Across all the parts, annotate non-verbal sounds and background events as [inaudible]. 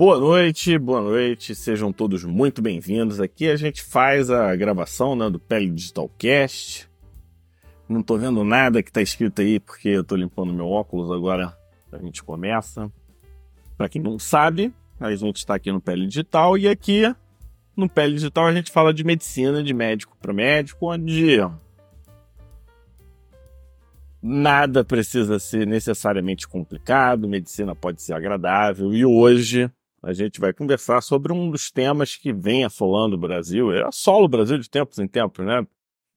Boa noite, boa noite, sejam todos muito bem-vindos. Aqui a gente faz a gravação né, do Pele Digital Cast. Não tô vendo nada que tá escrito aí porque eu tô limpando meu óculos agora. A gente começa. Para quem não sabe, a gente está aqui no Pele Digital e aqui no Pele Digital a gente fala de medicina, de médico para médico, onde nada precisa ser necessariamente complicado, medicina pode ser agradável e hoje a gente vai conversar sobre um dos temas que vem assolando o Brasil, é assola o Brasil de tempos em tempos, né?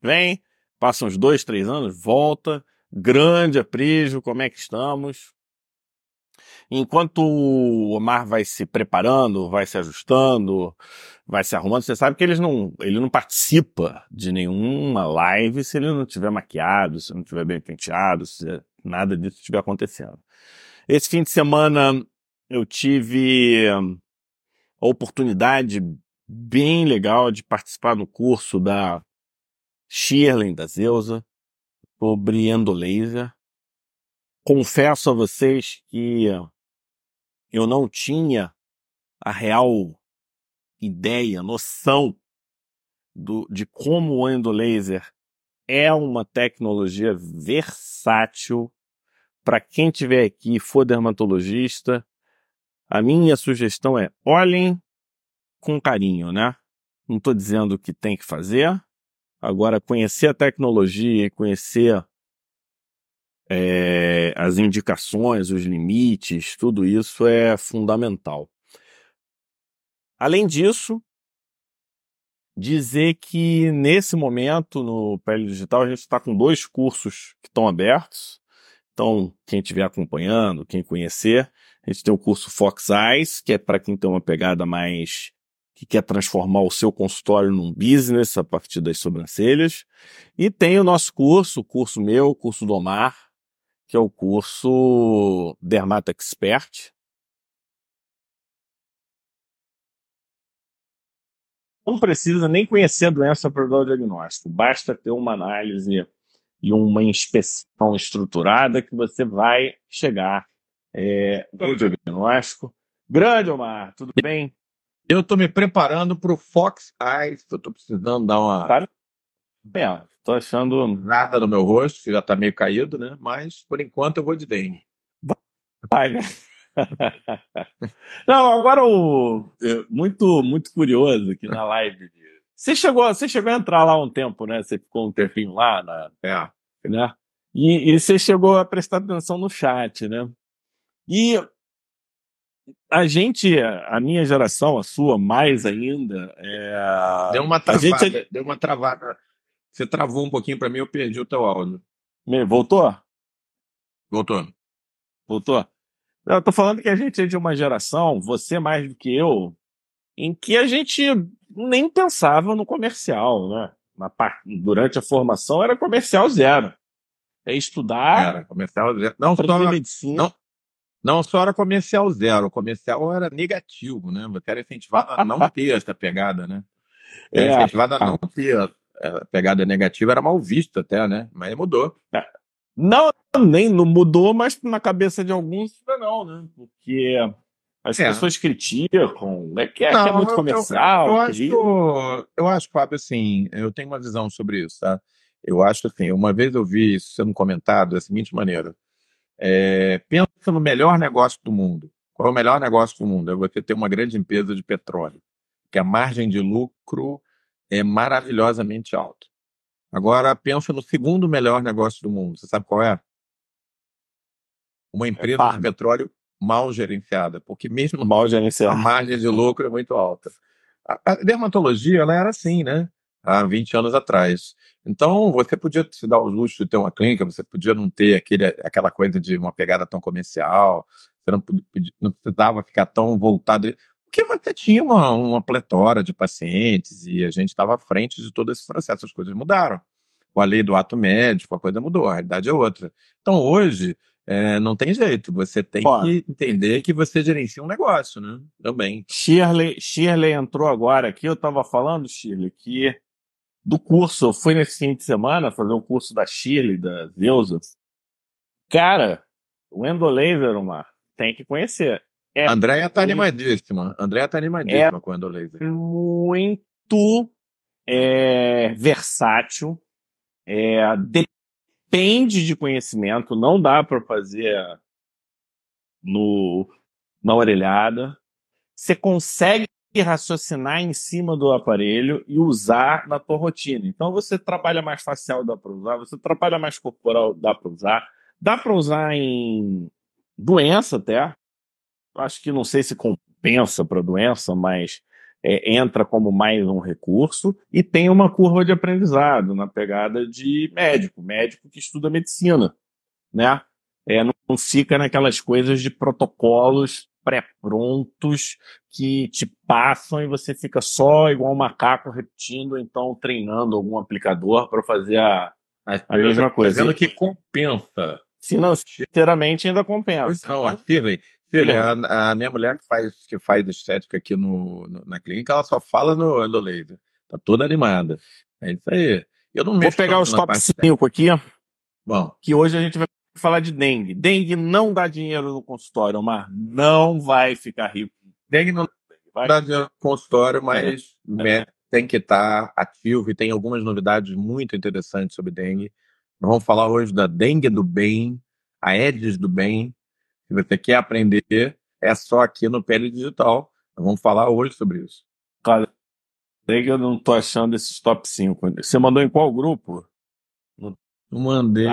Vem, passa uns dois, três anos, volta, grande aprígio, como é que estamos? Enquanto o Omar vai se preparando, vai se ajustando, vai se arrumando, você sabe que eles não, ele não participa de nenhuma live se ele não tiver maquiado, se não tiver bem penteado, se nada disso estiver acontecendo. Esse fim de semana eu tive a oportunidade bem legal de participar no curso da Shirley, da Zeusa, sobre endolaser. Confesso a vocês que eu não tinha a real ideia, noção do, de como o endolaser é uma tecnologia versátil para quem tiver aqui for dermatologista. A minha sugestão é olhem com carinho, né? Não estou dizendo que tem que fazer. Agora, conhecer a tecnologia conhecer é, as indicações, os limites, tudo isso é fundamental. Além disso, dizer que nesse momento no Pele Digital a gente está com dois cursos que estão abertos. Então, quem estiver acompanhando, quem conhecer, a gente tem o curso Fox Eyes, que é para quem tem uma pegada mais que quer transformar o seu consultório num business a partir das sobrancelhas. E tem o nosso curso, o curso meu, o curso do Omar, que é o curso Dermato Expert. Não precisa nem conhecer a doença para dar o diagnóstico, basta ter uma análise e uma inspeção estruturada que você vai chegar é, no diagnóstico. Grande, Omar, tudo bem? Eu estou me preparando para o Fox Eyes, eu estou precisando dar uma. Tá bem, Tô achando. Nada no meu rosto, que já tá meio caído, né? Mas por enquanto eu vou de Dane. Vai, né? [laughs] Não, agora o. Muito, muito curioso aqui na live. Você chegou, você chegou a entrar lá um tempo, né? Você ficou um tempinho lá, na, é, né? E, e você chegou a prestar atenção no chat, né? E a gente, a minha geração, a sua mais ainda, é... deu uma travada, gente... deu uma travada você travou um pouquinho para mim, eu perdi o teu áudio. Voltou? Voltou. Voltou? Eu tô falando que a gente é de uma geração, você mais do que eu, em que a gente nem pensava no comercial, né? Na parte, durante a formação era comercial zero. É estudar. Era comercial zero. Não só medicina. Não, não só era comercial zero, o comercial era negativo, né? Você era incentivado a não [laughs] ter essa pegada, né? Era é, incentivado a não ter a pegada negativa era mal vista até, né? Mas mudou. É. Não, nem não mudou, mas na cabeça de alguns não, né? Porque as é. pessoas criticam, é que é, não, que é muito comercial. Eu, eu, acho, eu acho, Fábio, assim, eu tenho uma visão sobre isso, tá? Eu acho assim, uma vez eu vi isso sendo comentado da seguinte maneira: é, pensa no melhor negócio do mundo. Qual é o melhor negócio do mundo? É você ter uma grande empresa de petróleo, que a margem de lucro é maravilhosamente alto. Agora, pensa no segundo melhor negócio do mundo. Você sabe qual é? Uma é empresa é de petróleo mal gerenciada, porque mesmo mal gerenciada. a margem de lucro é muito alta. A, a dermatologia ela era assim, né? Há 20 anos atrás. Então, você podia se dar o luxo de ter uma clínica, você podia não ter aquele, aquela coisa de uma pegada tão comercial, você não, não precisava ficar tão voltado porque você tinha uma, uma pletora de pacientes e a gente estava à frente de todo esse processo. As coisas mudaram. Com a lei do ato médico, a coisa mudou, a realidade é outra. Então, hoje, é, não tem jeito. Você tem Pô. que entender que você gerencia um negócio, né? Também. Shirley, Shirley entrou agora aqui. Eu estava falando, Shirley, que do curso, eu fui nesse fim de semana fazer um curso da Shirley, da Zeusa. Cara, o endolaser, Omar, tem que conhecer É Andréia tá animadíssima. Andréia tá animadíssima é quando laser. Muito é, versátil. É, depende de conhecimento. Não dá para fazer no, na orelhada. Você consegue raciocinar em cima do aparelho e usar na tua rotina. Então você trabalha mais facial, dá para usar, você trabalha mais corporal, dá para usar, dá para usar em doença até. Acho que não sei se compensa para doença, mas é, entra como mais um recurso e tem uma curva de aprendizado na pegada de médico, médico que estuda medicina, né? É, não fica naquelas coisas de protocolos pré-prontos que te passam e você fica só igual um macaco repetindo, então treinando algum aplicador para fazer a, a mesma coisa. Dizendo que compensa. Financeiramente ainda compensa. Não, a Shirley, Shirley a, a, minha mulher que faz, que faz estética aqui no, no, na clínica, ela só fala no, no laser. Tá toda animada. É isso aí. Eu não Vou pegar os top 5 aqui. Bom. Que hoje a gente vai falar de dengue. Dengue não dá dinheiro no consultório, Omar. Não vai ficar rico. Dengue não dá no consultório, mas é. tem que estar tá ativo e tem algumas novidades muito interessantes sobre dengue. Nós vamos falar hoje da dengue do bem, a Aedes do bem. Se você quer aprender, é só aqui no Pele Digital. Nós vamos falar hoje sobre isso. Cara, dengue eu não tô achando esses top 5. Você mandou em qual grupo? No... Eu mandei.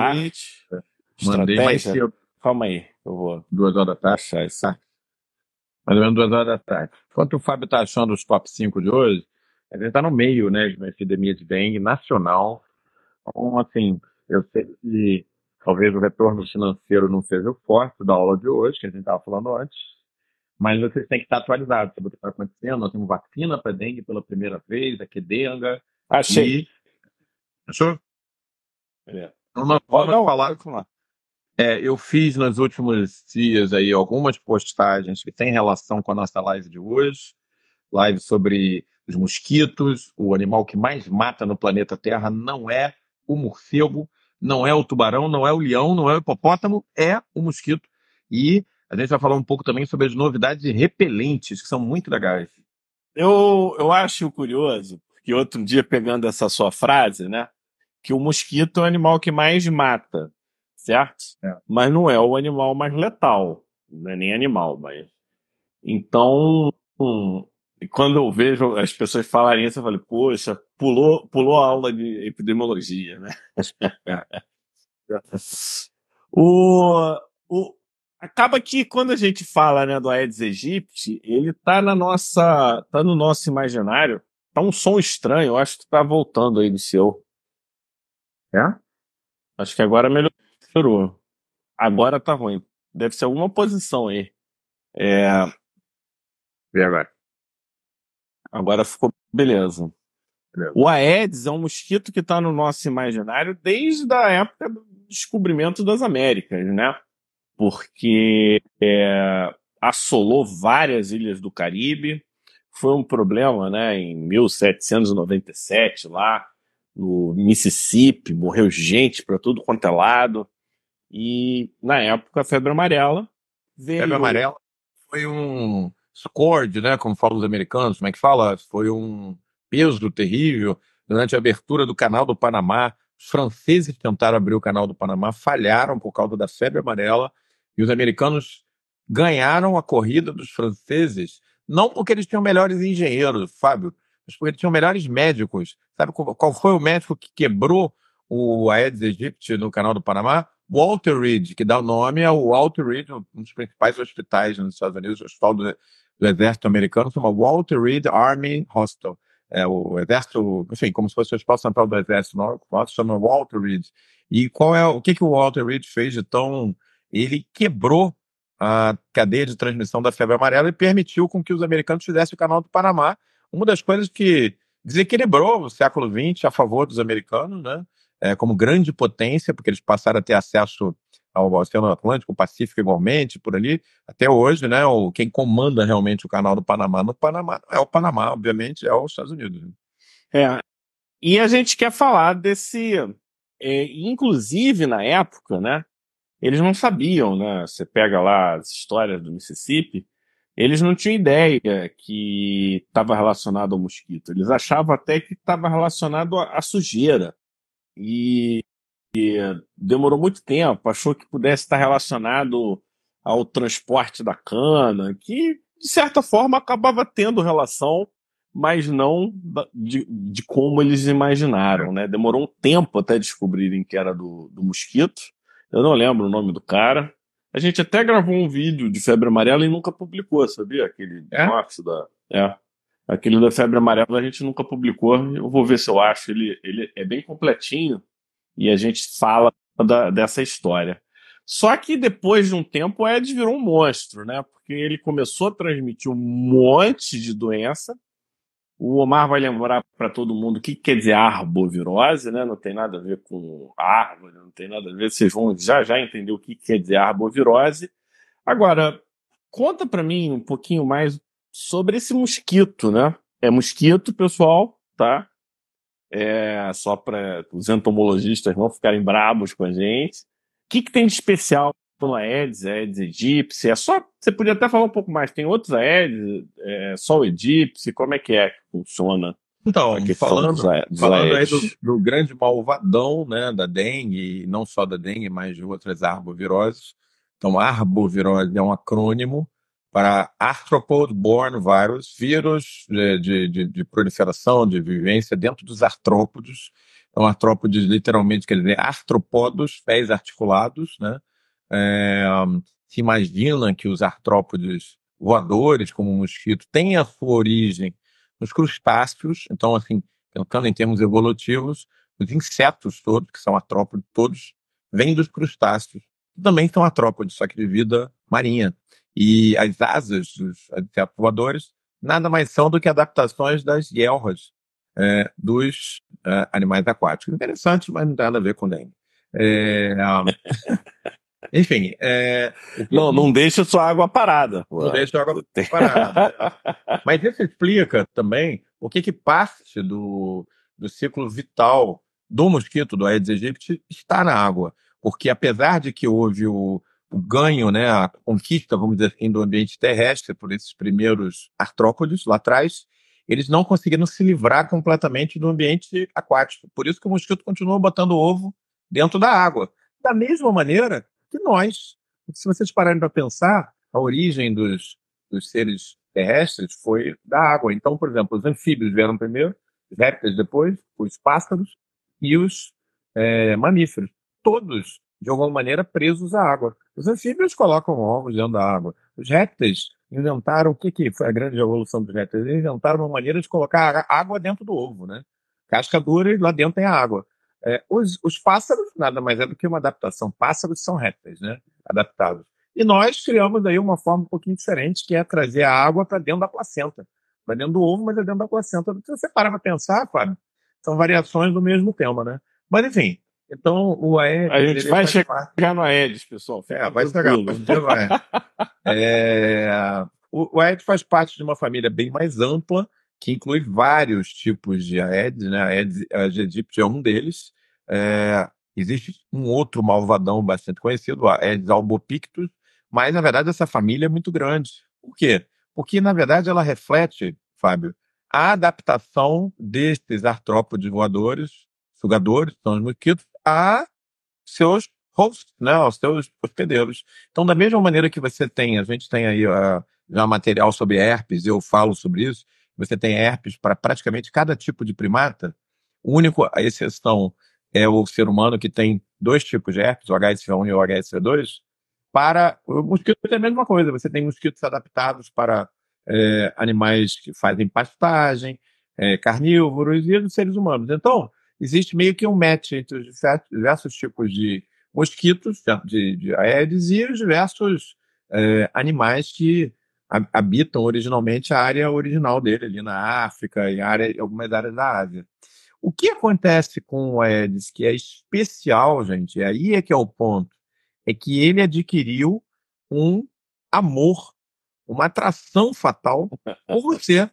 Mandei mais cedo. Calma aí, eu vou. Duas horas da tarde. Achar isso. Tá. Mais ou menos duas horas da tarde. Enquanto o Fábio está achando os top 5 de hoje, a gente está no meio né, de uma epidemia de dengue nacional. Então, assim, eu sei que talvez o retorno financeiro não seja o forte da aula de hoje, que a gente estava falando antes, mas vocês têm que estar atualizados sobre o que está acontecendo. Nós temos vacina para dengue pela primeira vez, a Quedenga. Achei. E... Achou? É. Então, nós vamos não, falar. Não. É, eu fiz nos últimos dias aí algumas postagens que têm relação com a nossa live de hoje. Live sobre os mosquitos. O animal que mais mata no planeta Terra não é o morcego, não é o tubarão, não é o leão, não é o hipopótamo, é o mosquito. E a gente vai falar um pouco também sobre as novidades repelentes, que são muito legais. Eu, eu acho curioso, que outro dia, pegando essa sua frase, né? Que o mosquito é o animal que mais mata certo? É. Mas não é o animal mais letal, não é nem animal, mas. Então, hum, quando eu vejo as pessoas falarem isso, eu falo, poxa, pulou, pulou a aula de epidemiologia, né? [laughs] o, o, acaba que quando a gente fala né, do Aedes aegypti, ele tá na nossa, tá no nosso imaginário. Tá um som estranho, eu acho que tá voltando aí do seu. É? Acho que agora melhorou. Melhorou. Agora tá ruim. Deve ser alguma posição aí. É... E agora? Agora ficou beleza. beleza. O Aedes é um mosquito que está no nosso imaginário desde a época do descobrimento das Américas, né? Porque é, assolou várias ilhas do Caribe. Foi um problema, né? Em 1797 lá no Mississippi, morreu gente para tudo quanto é lado. E na época a febre amarela veio. Febre amarela foi um scourge, né? Como falam os americanos, como é que fala? Foi um peso terrível durante a abertura do canal do Panamá. Os franceses tentaram abrir o canal do Panamá, falharam por causa da febre amarela e os americanos ganharam a corrida dos franceses, não porque eles tinham melhores engenheiros, Fábio, mas porque eles tinham melhores médicos. Sabe qual foi o médico que quebrou o Aedes aegypti no canal do Panamá? Walter Reed, que dá o nome ao Walter Reed, um dos principais hospitais nos Estados Unidos, o hospital do, do Exército Americano, chama Walter Reed Army Hospital. É, o Exército, enfim, como se fosse o Hospital Central do Exército Nosso, chama Walter Reed. E qual é o que, que o Walter Reed fez de tão. Ele quebrou a cadeia de transmissão da febre amarela e permitiu com que os americanos fizessem o canal do Panamá. Uma das coisas que desequilibrou o século XX a favor dos americanos, né? É, como grande potência, porque eles passaram a ter acesso ao Oceano Atlântico, Pacífico igualmente, por ali, até hoje, né? O, quem comanda realmente o canal do Panamá no Panamá é o Panamá, obviamente, é os Estados Unidos. Né? É. E a gente quer falar desse. É, inclusive, na época, né? Eles não sabiam, né? Você pega lá as histórias do Mississippi, eles não tinham ideia que estava relacionado ao mosquito. Eles achavam até que estava relacionado à sujeira. E, e, demorou muito tempo, achou que pudesse estar relacionado ao transporte da cana, que de certa forma acabava tendo relação, mas não de, de como eles imaginaram. Né? Demorou um tempo até descobrirem que era do, do mosquito. Eu não lembro o nome do cara. A gente até gravou um vídeo de febre amarela e nunca publicou, sabia? Aquele é? da. É. Aquele da febre amarela a gente nunca publicou. Eu vou ver se eu acho. Ele, ele é bem completinho e a gente fala da, dessa história. Só que depois de um tempo o Ed virou um monstro, né? Porque ele começou a transmitir um monte de doença o Omar vai lembrar para todo mundo o que quer dizer arbovirose, né? Não tem nada a ver com árvore, não tem nada a ver. Vocês vão já já entender o que quer dizer arbovirose. Agora, conta para mim um pouquinho mais sobre esse mosquito, né? É mosquito, pessoal, tá? É só para os entomologistas não ficarem bravos com a gente. O que, que tem de especial no Aedes, Aedes aegypti, é só, você podia até falar um pouco mais, tem outros Aedes, é só o aegypti, como é que é que funciona? Então, falando, dos, falando aí do, do, grande malvadão, né, da dengue, não só da dengue, mas de outras arboviroses. Então, arbovirose é um acrônimo para Arthropod Borne Virus, vírus de, de, de, proliferação, de vivência dentro dos artrópodes. Então, artrópodes literalmente quer dizer artropodos, pés articulados, né? É, se imagina que os artrópodes voadores, como o mosquito, têm a sua origem nos crustáceos, então, assim, pensando em termos evolutivos, os insetos todos, que são artrópodes todos, vêm dos crustáceos, também são artrópodes, só que de vida marinha. E as asas dos voadores nada mais são do que adaptações das guelras é, dos é, animais aquáticos. Interessante, mas não tem nada a ver com dengue. É, [laughs] Enfim. É, não, não deixa sua água parada. Não deixa sua água parada. [laughs] Mas isso explica também o que, que parte do, do ciclo vital do mosquito, do Aedes aegypti, está na água. Porque apesar de que houve o, o ganho, né, a conquista, vamos dizer assim, do ambiente terrestre por esses primeiros artrópodes lá atrás, eles não conseguiram se livrar completamente do ambiente aquático. Por isso que o mosquito continua botando ovo dentro da água. Da mesma maneira que nós. Se vocês pararem para pensar, a origem dos, dos seres terrestres foi da água. Então, por exemplo, os anfíbios vieram primeiro, os répteis depois, os pássaros e os é, mamíferos. Todos, de alguma maneira, presos à água. Os anfíbios colocam ovos dentro da água. Os répteis inventaram, o que, que foi a grande evolução dos répteis? Eles inventaram uma maneira de colocar água dentro do ovo, né? Casca dura e lá dentro tem a água. É, os, os, pássaros nada mais é do que uma adaptação. Pássaros são répteis, né? Adaptados. E nós criamos aí uma forma um pouquinho diferente, que é trazer a água para dentro da placenta. Para dentro do ovo, mas é dentro da placenta. Se você parar para pensar, Fábio, são variações do mesmo tema, né? Mas enfim, então o Aedes. A gente vai chegar parte... no Aedes, pessoal. É, vai chegar. Vai. [laughs] é, o, o Aedes faz parte de uma família bem mais ampla que inclui vários tipos de Aedes, né? Aedes aegypti é um deles. É, existe um outro malvadão bastante conhecido, a Aedes albopictus, mas na verdade essa família é muito grande. Por quê? Porque na verdade ela reflete, Fábio, a adaptação destes artrópodes voadores, sugadores, são os mosquitos, a seus hosts, né, aos seus hospedeiros. Então, da mesma maneira que você tem, a gente tem aí uh, já material sobre herpes, eu falo sobre isso, você tem herpes para praticamente cada tipo de primata. O único, a exceção é o ser humano que tem dois tipos de herpes, o HSV1 e o HSV2. Para o mosquito é a mesma coisa. Você tem mosquitos adaptados para é, animais que fazem pastagem, é, carnívoros e os seres humanos. Então, existe meio que um match entre os diversos tipos de mosquitos, de, de Aedes, e os diversos é, animais que habitam originalmente a área original dele, ali na África e área, algumas áreas da Ásia. O que acontece com o Aedes, que é especial, gente, aí é que é o ponto, é que ele adquiriu um amor, uma atração fatal por você,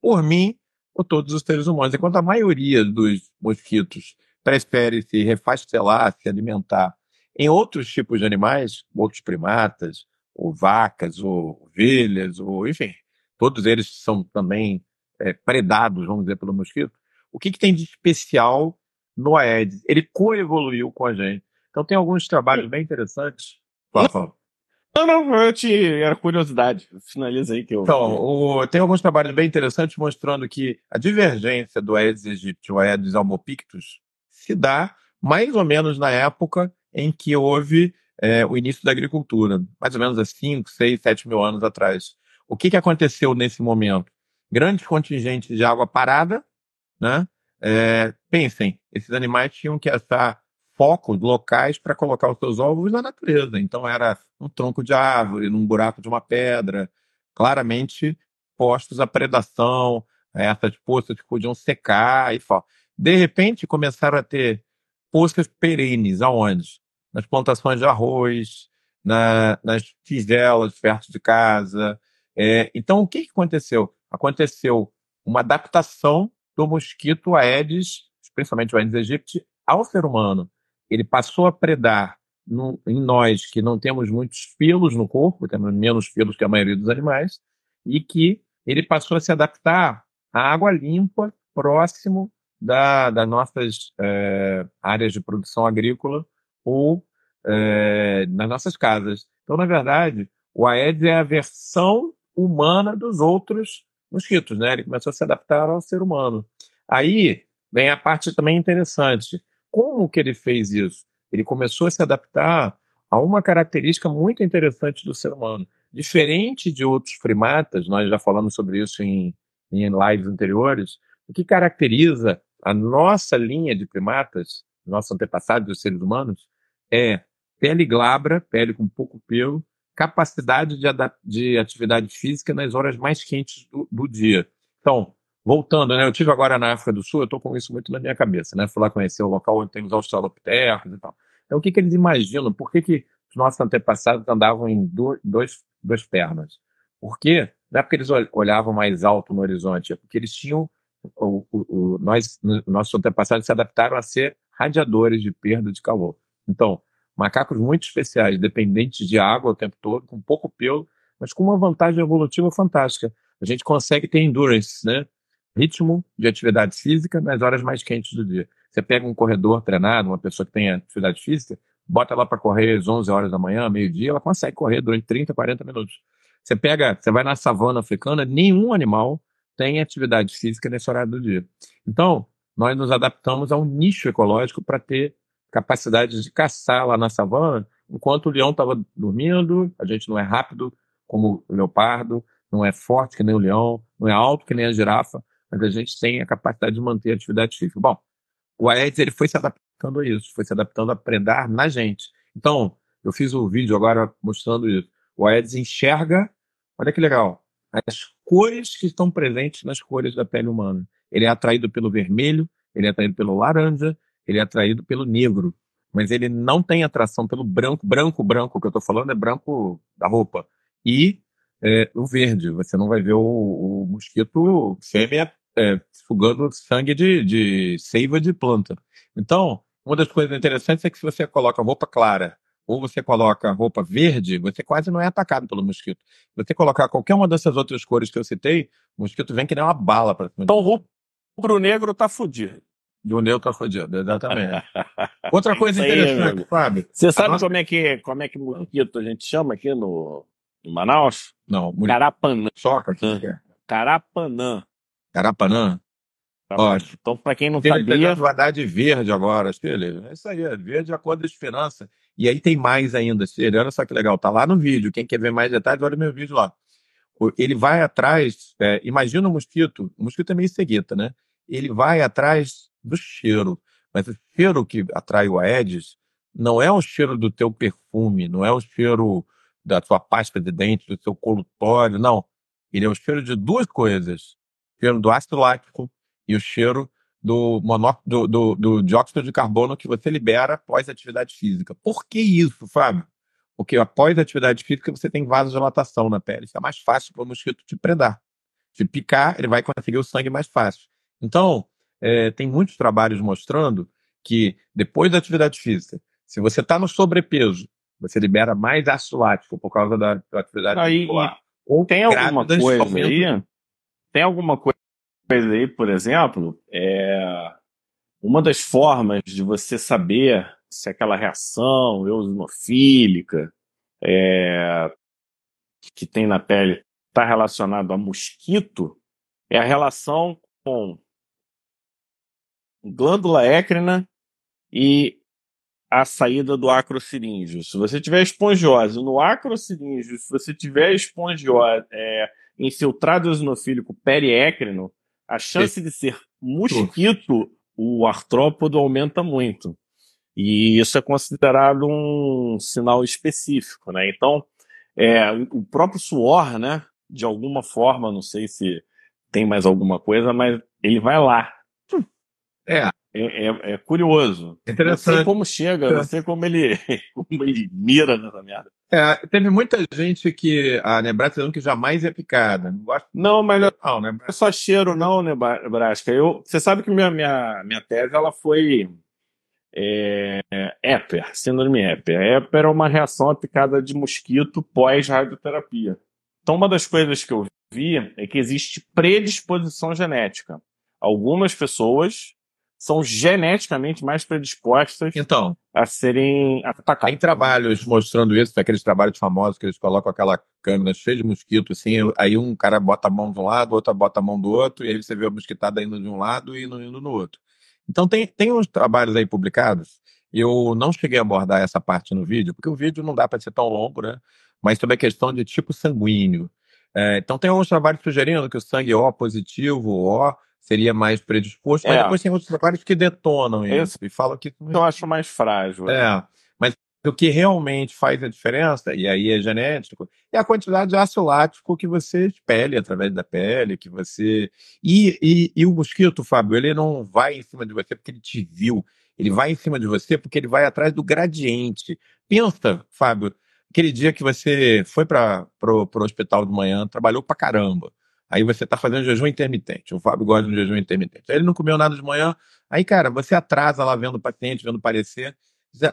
por mim, por todos os seres humanos. Enquanto a maioria dos mosquitos prefere se refastelar, se alimentar em outros tipos de animais, outros primatas, ou vacas, ou ovelhas, ou enfim, todos eles são também é, predados, vamos dizer, pelo mosquito. O que, que tem de especial no Aedes? Ele coevoluiu com a gente. Então tem alguns trabalhos bem interessantes. Fala, fala. Não, não, eu te. Era curiosidade. Finaliza aí que eu. Então, o, tem alguns trabalhos bem interessantes mostrando que a divergência do Aedes aegypti, o Aedes albopictus, se dá mais ou menos na época em que houve é, o início da agricultura, mais ou menos há 5, 6, 7 mil anos atrás. O que, que aconteceu nesse momento? Grandes contingentes de água parada, né? É, pensem, esses animais tinham que achar focos locais para colocar os seus ovos na natureza. Então era um tronco de árvore, num buraco de uma pedra, claramente postos à predação, essas poças que podiam secar e tal. De repente começaram a ter poças perenes, aonde? Nas plantações de arroz, na, nas tigelas perto de casa. É, então o que, que aconteceu? Aconteceu uma adaptação do mosquito Aedes, principalmente o Aedes aegypti, ao ser humano ele passou a predar no, em nós que não temos muitos pelos no corpo, temos menos pelos que a maioria dos animais, e que ele passou a se adaptar à água limpa próximo da, das nossas é, áreas de produção agrícola ou é, nas nossas casas. Então, na verdade, o Aedes é a versão humana dos outros mosquitos, né? Ele começou a se adaptar ao ser humano. Aí vem a parte também interessante. Como que ele fez isso? Ele começou a se adaptar a uma característica muito interessante do ser humano. Diferente de outros primatas, nós já falamos sobre isso em, em lives anteriores, o que caracteriza a nossa linha de primatas, nossos antepassados, os seres humanos, é pele glabra, pele com pouco pelo, capacidade de, de atividade física nas horas mais quentes do, do dia. Então, voltando, né? Eu tive agora na África do Sul, eu estou com isso muito na minha cabeça, né? Fui lá conhecer o local onde tem os australopitecos e tal. Então, o que, que eles imaginam? Por que, que os nossos antepassados andavam em dois, dois, duas pernas? Porque não é porque eles olhavam mais alto no horizonte, é porque eles tinham o, o, o, nós, nossos antepassados se adaptaram a ser radiadores de perda de calor. Então, macacos muito especiais, dependentes de água o tempo todo, com pouco pelo, mas com uma vantagem evolutiva fantástica. A gente consegue ter endurance, né? Ritmo de atividade física nas horas mais quentes do dia. Você pega um corredor treinado, uma pessoa que tem atividade física, bota ela para correr às 11 horas da manhã, meio-dia, ela consegue correr durante 30, 40 minutos. Você pega, você vai na savana africana, nenhum animal tem atividade física nesse horário do dia. Então, nós nos adaptamos a um nicho ecológico para ter capacidade de caçar lá na savana, enquanto o leão estava dormindo, a gente não é rápido como o leopardo, não é forte que nem o leão, não é alto que nem a girafa, mas a gente tem a capacidade de manter a atividade física. Bom, o Aedes ele foi se adaptando a isso, foi se adaptando a predar na gente. Então, eu fiz um vídeo agora mostrando isso. O Aedes enxerga, olha que legal, as cores que estão presentes nas cores da pele humana. Ele é atraído pelo vermelho, ele é atraído pelo laranja, ele é atraído pelo negro. Mas ele não tem atração pelo branco, branco, branco, que eu estou falando é branco da roupa. E é, o verde. Você não vai ver o, o mosquito fêmea é, sugando sangue de, de seiva de planta. Então, uma das coisas interessantes é que se você coloca roupa clara ou você coloca roupa verde, você quase não é atacado pelo mosquito. Se você colocar qualquer uma dessas outras cores que eu citei, o mosquito vem que nem uma bala para cima. Então, o rubro-negro tá fudido. O negro tá fudido, exatamente. Outra coisa [laughs] interessante, Fábio. Você sabe nossa... como é que como é que mosquito a gente chama aqui no, em Manaus? Não. Muito... Carapanã. Soca, é? Carapanã. Carapanã? Ótimo. Então, para quem não tem sabia... vai dar de verde agora, filho. É isso aí, é verde é a cor da esperança. E aí tem mais ainda, filho. Olha só que legal, tá lá no vídeo. Quem quer ver mais detalhes, olha o meu vídeo lá. Ele vai atrás, é, imagina o um mosquito, o mosquito é meio cegueta, né? Ele vai atrás do cheiro. Mas o cheiro que atrai o Aedes não é o cheiro do teu perfume, não é o cheiro da sua pasta de dente, do seu colutório, não. Ele é o cheiro de duas coisas: o cheiro do ácido lático e o cheiro do, monó... do, do, do dióxido de carbono que você libera após a atividade física. Por que isso, Fábio? Porque após a atividade física você tem vasodilatação na pele. Isso é mais fácil para o mosquito te predar. Se picar, ele vai conseguir o sangue mais fácil. Então, é, tem muitos trabalhos mostrando que depois da atividade física, se você está no sobrepeso Você libera mais ácido lático por causa da atividade aí, Ou tem alguma coisa aí? Tem alguma coisa aí, por exemplo, é uma das formas de você saber se aquela reação eosinofílica é, que tem na pele está relacionado a mosquito é a relação com glândula écrina e a saída do acrociríngeo. Se você tiver espongiose no acrociríngeo, se você tiver espongiose é, infiltrado eosinofílico periécrino, a chance de ser mosquito, o artrópodo aumenta muito. E isso é considerado um sinal específico, né? Então, é, o próprio suor, né? De alguma forma, não sei se tem mais alguma coisa, mas ele vai lá. É. É, é, é curioso. Interessante. Não sei como chega, não sei como ele, [laughs] como ele mira nessa merda. É, teve muita gente que a Nebraska dizendo que jamais é picada. Não, gosto... não mas não, não, não é só cheiro, não, Nebraska. Eu, você sabe que minha, minha, minha tese ela foi é, EPER, síndrome EPER. EPER é uma reação à picada de mosquito pós-radioterapia. Então, uma das coisas que eu vi é que existe predisposição genética. Algumas pessoas são geneticamente mais predispostas então, a serem atacadas. Tem trabalhos mostrando isso, aqueles trabalhos famosos que eles colocam aquela câmera cheia de mosquito, assim, aí um cara bota a mão de um lado, outro bota a mão do outro, e aí você vê a mosquitada indo de um lado e indo, indo no outro. Então tem, tem uns trabalhos aí publicados, eu não cheguei a abordar essa parte no vídeo, porque o vídeo não dá para ser tão longo, né? Mas sobre a questão de tipo sanguíneo. É, então tem alguns trabalhos sugerindo que o sangue O positivo, O, seria mais predisposto, mas é. depois tem outros trabalhos que detonam isso Esse, e falam que. Eu acho mais frágil. É. Mas o que realmente faz a diferença, e aí é genético, é a quantidade de ácido lático que você expele através da pele, que você. E, e, e o mosquito, Fábio, ele não vai em cima de você porque ele te viu. Ele vai em cima de você porque ele vai atrás do gradiente. Pensa, Fábio, aquele dia que você foi para o hospital de manhã, trabalhou pra caramba. Aí você está fazendo jejum intermitente. O Fábio gosta de um jejum intermitente. Aí ele não comeu nada de manhã. Aí, cara, você atrasa lá vendo o paciente, vendo parecer.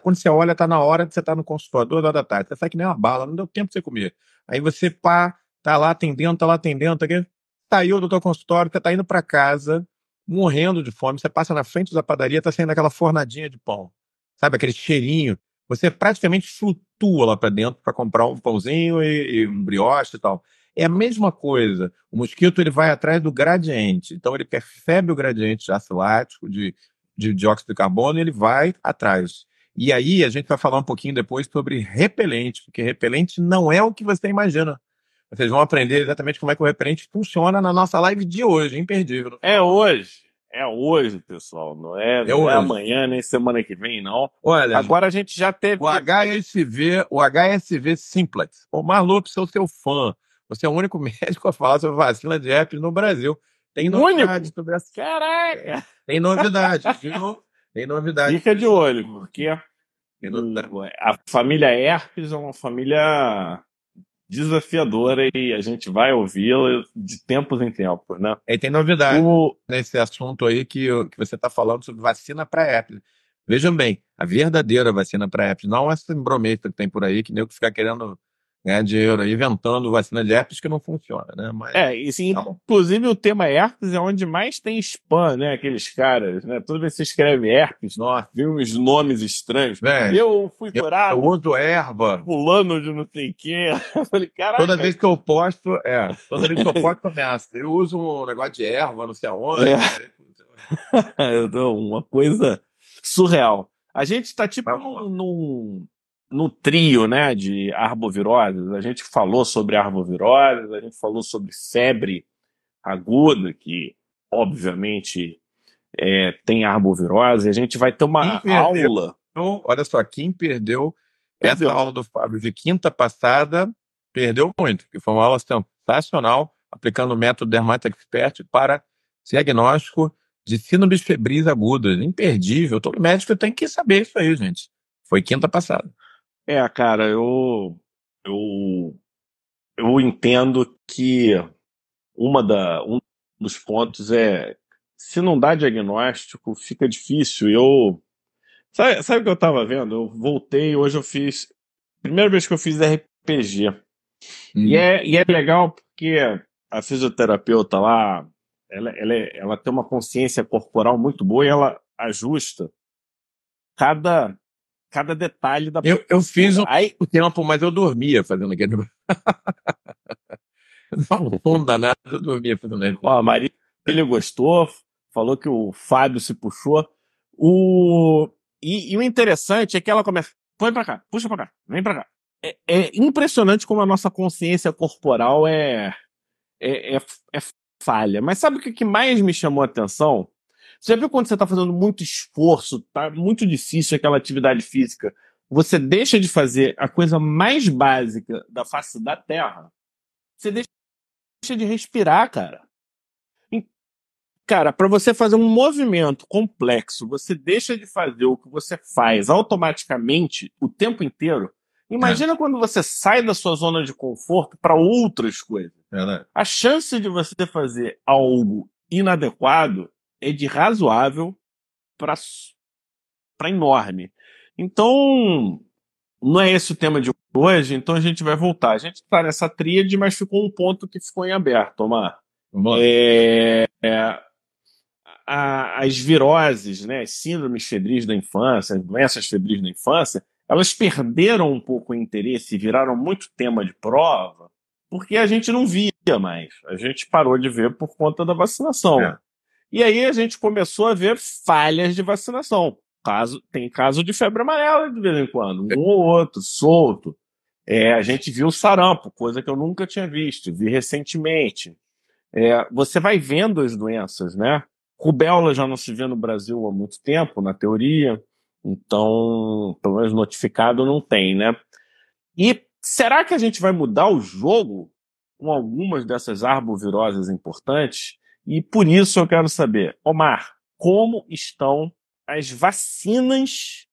Quando você olha, tá na hora de você estar tá no consultório, duas horas da tarde. Você sai que nem uma bala, não deu tempo de você comer. Aí você, pá, tá lá atendendo, tá lá atendendo, tá aqui. Saiu do consultório, você tá indo para casa, morrendo de fome. Você passa na frente da padaria, tá saindo aquela fornadinha de pão. Sabe, aquele cheirinho. Você praticamente flutua lá para dentro para comprar um pãozinho e, e um brioche e tal. É a mesma coisa. O mosquito ele vai atrás do gradiente. Então ele percebe o gradiente de ácido lático, de, de dióxido de carbono, e ele vai atrás. E aí a gente vai falar um pouquinho depois sobre repelente, porque repelente não é o que você imagina. Vocês vão aprender exatamente como é que o repelente funciona na nossa live de hoje, imperdível. É hoje. É hoje, pessoal. Não é, é, não é amanhã, nem semana que vem, não. Olha, agora a gente já teve. O HSV, o HSV Simplex. O Marlup, sou seu fã. Você é o único [laughs] médico a falar sobre vacina de herpes no Brasil. Tem novidade único? sobre essa. [laughs] Caraca! Tem novidade, viu? Tem novidade. Fica de olho, porque a família herpes é uma família desafiadora e a gente vai ouvi-la de tempos em tempos, né? E tem novidade o... nesse assunto aí que, que você está falando sobre vacina para herpes. Vejam bem, a verdadeira vacina para herpes, não essa brometa que tem por aí, que nem que fica querendo ganhar dinheiro inventando vacina de herpes que não funciona, né? Mas, é, e sim, não. inclusive o tema herpes é onde mais tem spam, né? Aqueles caras, né? Toda vez que você escreve herpes, nossa, viu uns nomes estranhos. É, eu fui curado. Eu uso erva. Pulando de não sei o quê. [laughs] Eu falei, caraca. Toda vez que eu posto, é, toda vez que eu posto, começa. Eu uso um negócio de erva, não sei aonde. É. [laughs] uma coisa surreal. A gente está tipo num, num, no trio né, de arboviroses. A gente falou sobre arboviroses, a gente falou sobre febre aguda, que obviamente é, tem arbovirose. A gente vai ter uma aula. Olha só, quem perdeu, perdeu, essa aula do Fábio de quinta passada perdeu muito, que foi uma aula sensacional, aplicando o método Dermat Expert para diagnóstico de síndromes febris agudas. Imperdível. Todo médico tem que saber isso aí, gente. Foi quinta passada. É, cara, eu, eu, eu entendo que uma da, um dos pontos é se não dá diagnóstico, fica difícil. Eu. Sabe, sabe o que eu estava vendo? Eu voltei, hoje eu fiz. primeira vez que eu fiz RPG. Hum. E, é, e é legal porque a fisioterapeuta lá, ela, ela, ela tem uma consciência corporal muito boa e ela ajusta cada, cada detalhe da Eu, eu fiz um Aí, tempo, mas eu dormia fazendo aquele. [laughs] não dá nada, eu dormia fazendo aquele. Ó, a Maria gostou, falou que o Fábio se puxou. O... E, e, o interessante é que ela começa. Põe pra cá, puxa pra cá, vem pra cá. É, é impressionante como a nossa consciência corporal é, é, é, é falha. Mas sabe o que mais me chamou a atenção? Você já viu quando você está fazendo muito esforço, tá muito difícil aquela atividade física, você deixa de fazer a coisa mais básica da face da Terra? Você deixa de respirar, cara. Cara, para você fazer um movimento complexo, você deixa de fazer o que você faz automaticamente o tempo inteiro. Imagina é. quando você sai da sua zona de conforto para outras coisas. É, né? A chance de você fazer algo inadequado é de razoável para enorme. Então, não é esse o tema de hoje, então a gente vai voltar. A gente está nessa tríade, mas ficou um ponto que ficou em aberto, Omar. É, é, a, as viroses, né, as síndromes febris da infância, as doenças febris da infância, elas perderam um pouco o interesse e viraram muito tema de prova, porque a gente não via mais. A gente parou de ver por conta da vacinação. É. E aí a gente começou a ver falhas de vacinação. Caso, tem caso de febre amarela de vez em quando, um ou outro, solto. É, a gente viu sarampo, coisa que eu nunca tinha visto, vi recentemente. É, você vai vendo as doenças, né? Rubéola já não se vê no Brasil há muito tempo, na teoria, então, pelo menos notificado não tem, né? E será que a gente vai mudar o jogo com algumas dessas arboviroses importantes? E por isso eu quero saber, Omar, como estão as vacinas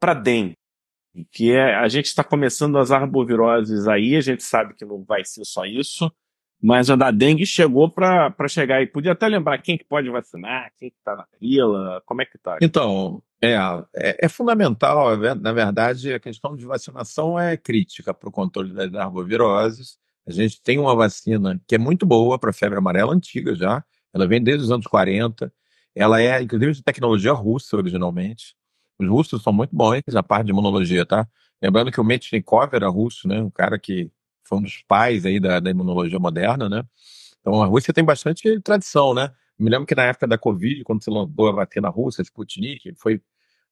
para dengue? Que é, a gente está começando as arboviroses aí, a gente sabe que não vai ser só isso, mas a da dengue chegou para chegar e podia até lembrar quem que pode vacinar, quem que está na fila, como é que está? Então, é, é, é, fundamental, na verdade, a questão de vacinação é crítica para o controle das arboviroses. A gente tem uma vacina que é muito boa para febre amarela antiga já, ela vem desde os anos 40. Ela é, inclusive, de tecnologia russa originalmente. Os russos são muito bons na parte de imunologia, tá? Lembrando que o Metchnikov era russo, né? Um cara que foi um dos pais aí da, da imunologia moderna, né? Então a Rússia tem bastante tradição, né? Me lembro que na época da Covid, quando se lançou a vacina russa, Sputnik, foi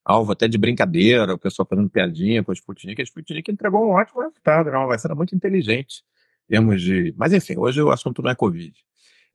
alvo até de brincadeira, o pessoal fazendo piadinha com a Sputnik. A Sputnik entregou um ótimo resultado, era uma vacina muito inteligente. Temos de... Mas enfim, hoje o assunto não é Covid.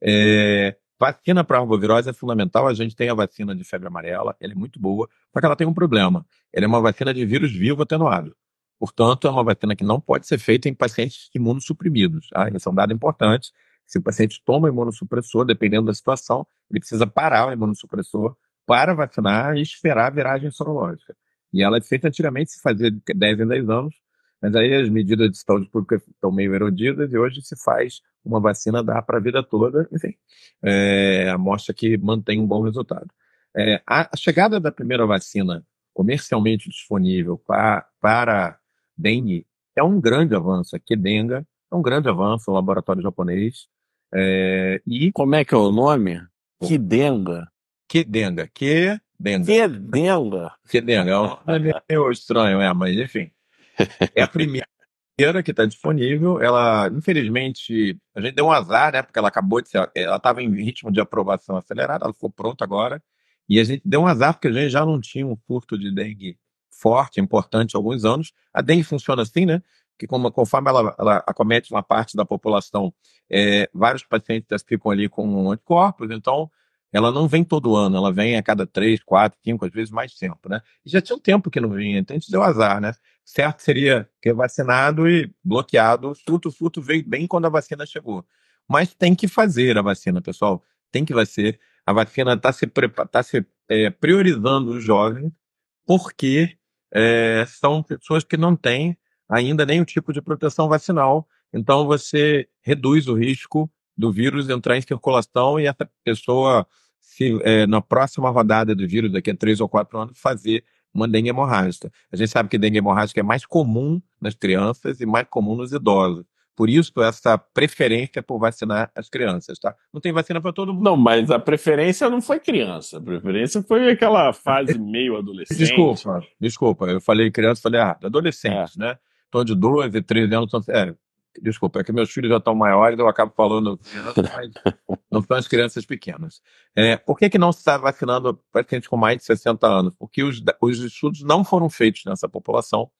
É... Vacina para arbovirose é fundamental. A gente tem a vacina de febre amarela, ela é muito boa, só que ela tem um problema. Ela é uma vacina de vírus vivo atenuado. Portanto, é uma vacina que não pode ser feita em pacientes imunossuprimidos. Tá? Esse é um dado importante. Se o paciente toma imunossupressor, dependendo da situação, ele precisa parar o imunossupressor para vacinar e esperar a viragem sorológica. E ela é feita antigamente, se fazia de 10 em 10 anos, mas aí as medidas de saúde pública estão meio erodidas e hoje se faz uma vacina dá para a vida toda, enfim, é, amostra que mantém um bom resultado. É, a chegada da primeira vacina comercialmente disponível para, para dengue é um grande avanço. Aqui, denga é um grande avanço, o laboratório japonês. É, e como é que é o nome? Que denga? Que denga? Que denga? Que denga? É um meio estranho, é, mas enfim. [laughs] É a primeira que está disponível. Ela, infelizmente, a gente deu um azar, né? Porque ela acabou de ser. Ela estava em ritmo de aprovação acelerada, ela ficou pronta agora. E a gente deu um azar porque a gente já não tinha um furto de dengue forte, importante há alguns anos. A dengue funciona assim, né? Que como, conforme ela, ela acomete uma parte da população, é, vários pacientes ficam ali com anticorpos, então ela não vem todo ano, ela vem a cada três, quatro, cinco, às vezes mais tempo, né? E já tinha um tempo que não vinha, então a gente deu azar, né? Certo seria que vacinado e bloqueado, o surto, o surto veio bem quando a vacina chegou. Mas tem que fazer a vacina, pessoal, tem que fazer. A vacina está se, tá se é, priorizando os jovens, porque é, são pessoas que não têm ainda nenhum tipo de proteção vacinal. Então você reduz o risco do vírus entrar em circulação e essa pessoa, se é, na próxima rodada do vírus, daqui a três ou quatro anos, fazer uma dengue hemorrágica. A gente sabe que dengue hemorrágica é mais comum nas crianças e mais comum nos idosos. Por isso, essa preferência por vacinar as crianças, tá? Não tem vacina para todo mundo. Não, mas a preferência não foi criança. A preferência foi aquela fase [laughs] meio adolescente. Desculpa, desculpa. Eu falei criança, falei errado. Adolescentes, é. né? Então, de 12, 13 anos. É, desculpa, é que meus filhos já estão maiores, eu acabo falando não são as crianças pequenas. É, por que, que não se está vacinando pacientes com mais de 60 anos? Porque os, os estudos não foram feitos nessa população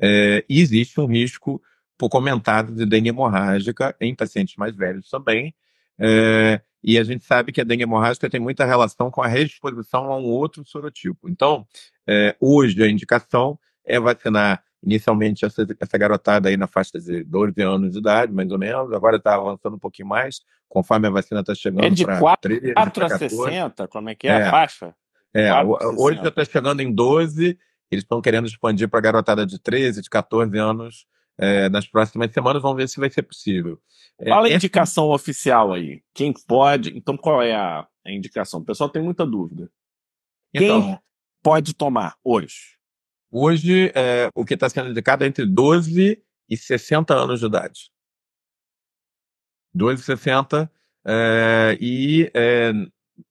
é, e existe um risco por comentário de dengue hemorrágica em pacientes mais velhos também. É, e a gente sabe que a dengue hemorrágica tem muita relação com a reexposição a um outro sorotipo. Então, é, hoje a indicação é vacinar inicialmente essa, essa, garotada aí na faixa de 12 anos de idade, mais ou menos, agora está avançando um pouquinho mais, conforme a vacina está chegando. É de 4, 13, 4 a 60, como é que é, é a faixa? É, hoje já está chegando em 12, eles estão querendo expandir para a garotada de 13, de 14 anos é, nas próximas semanas, vamos ver se vai ser possível. É, Fala a indicação oficial aí. Quem pode? Então, qual é a, a indicação? O pessoal tem muita dúvida. Então, Quem pode tomar hoje? Hoje, é, o que está sendo indicado é entre 12 e 60 anos de idade. 12 e 60. É, e é,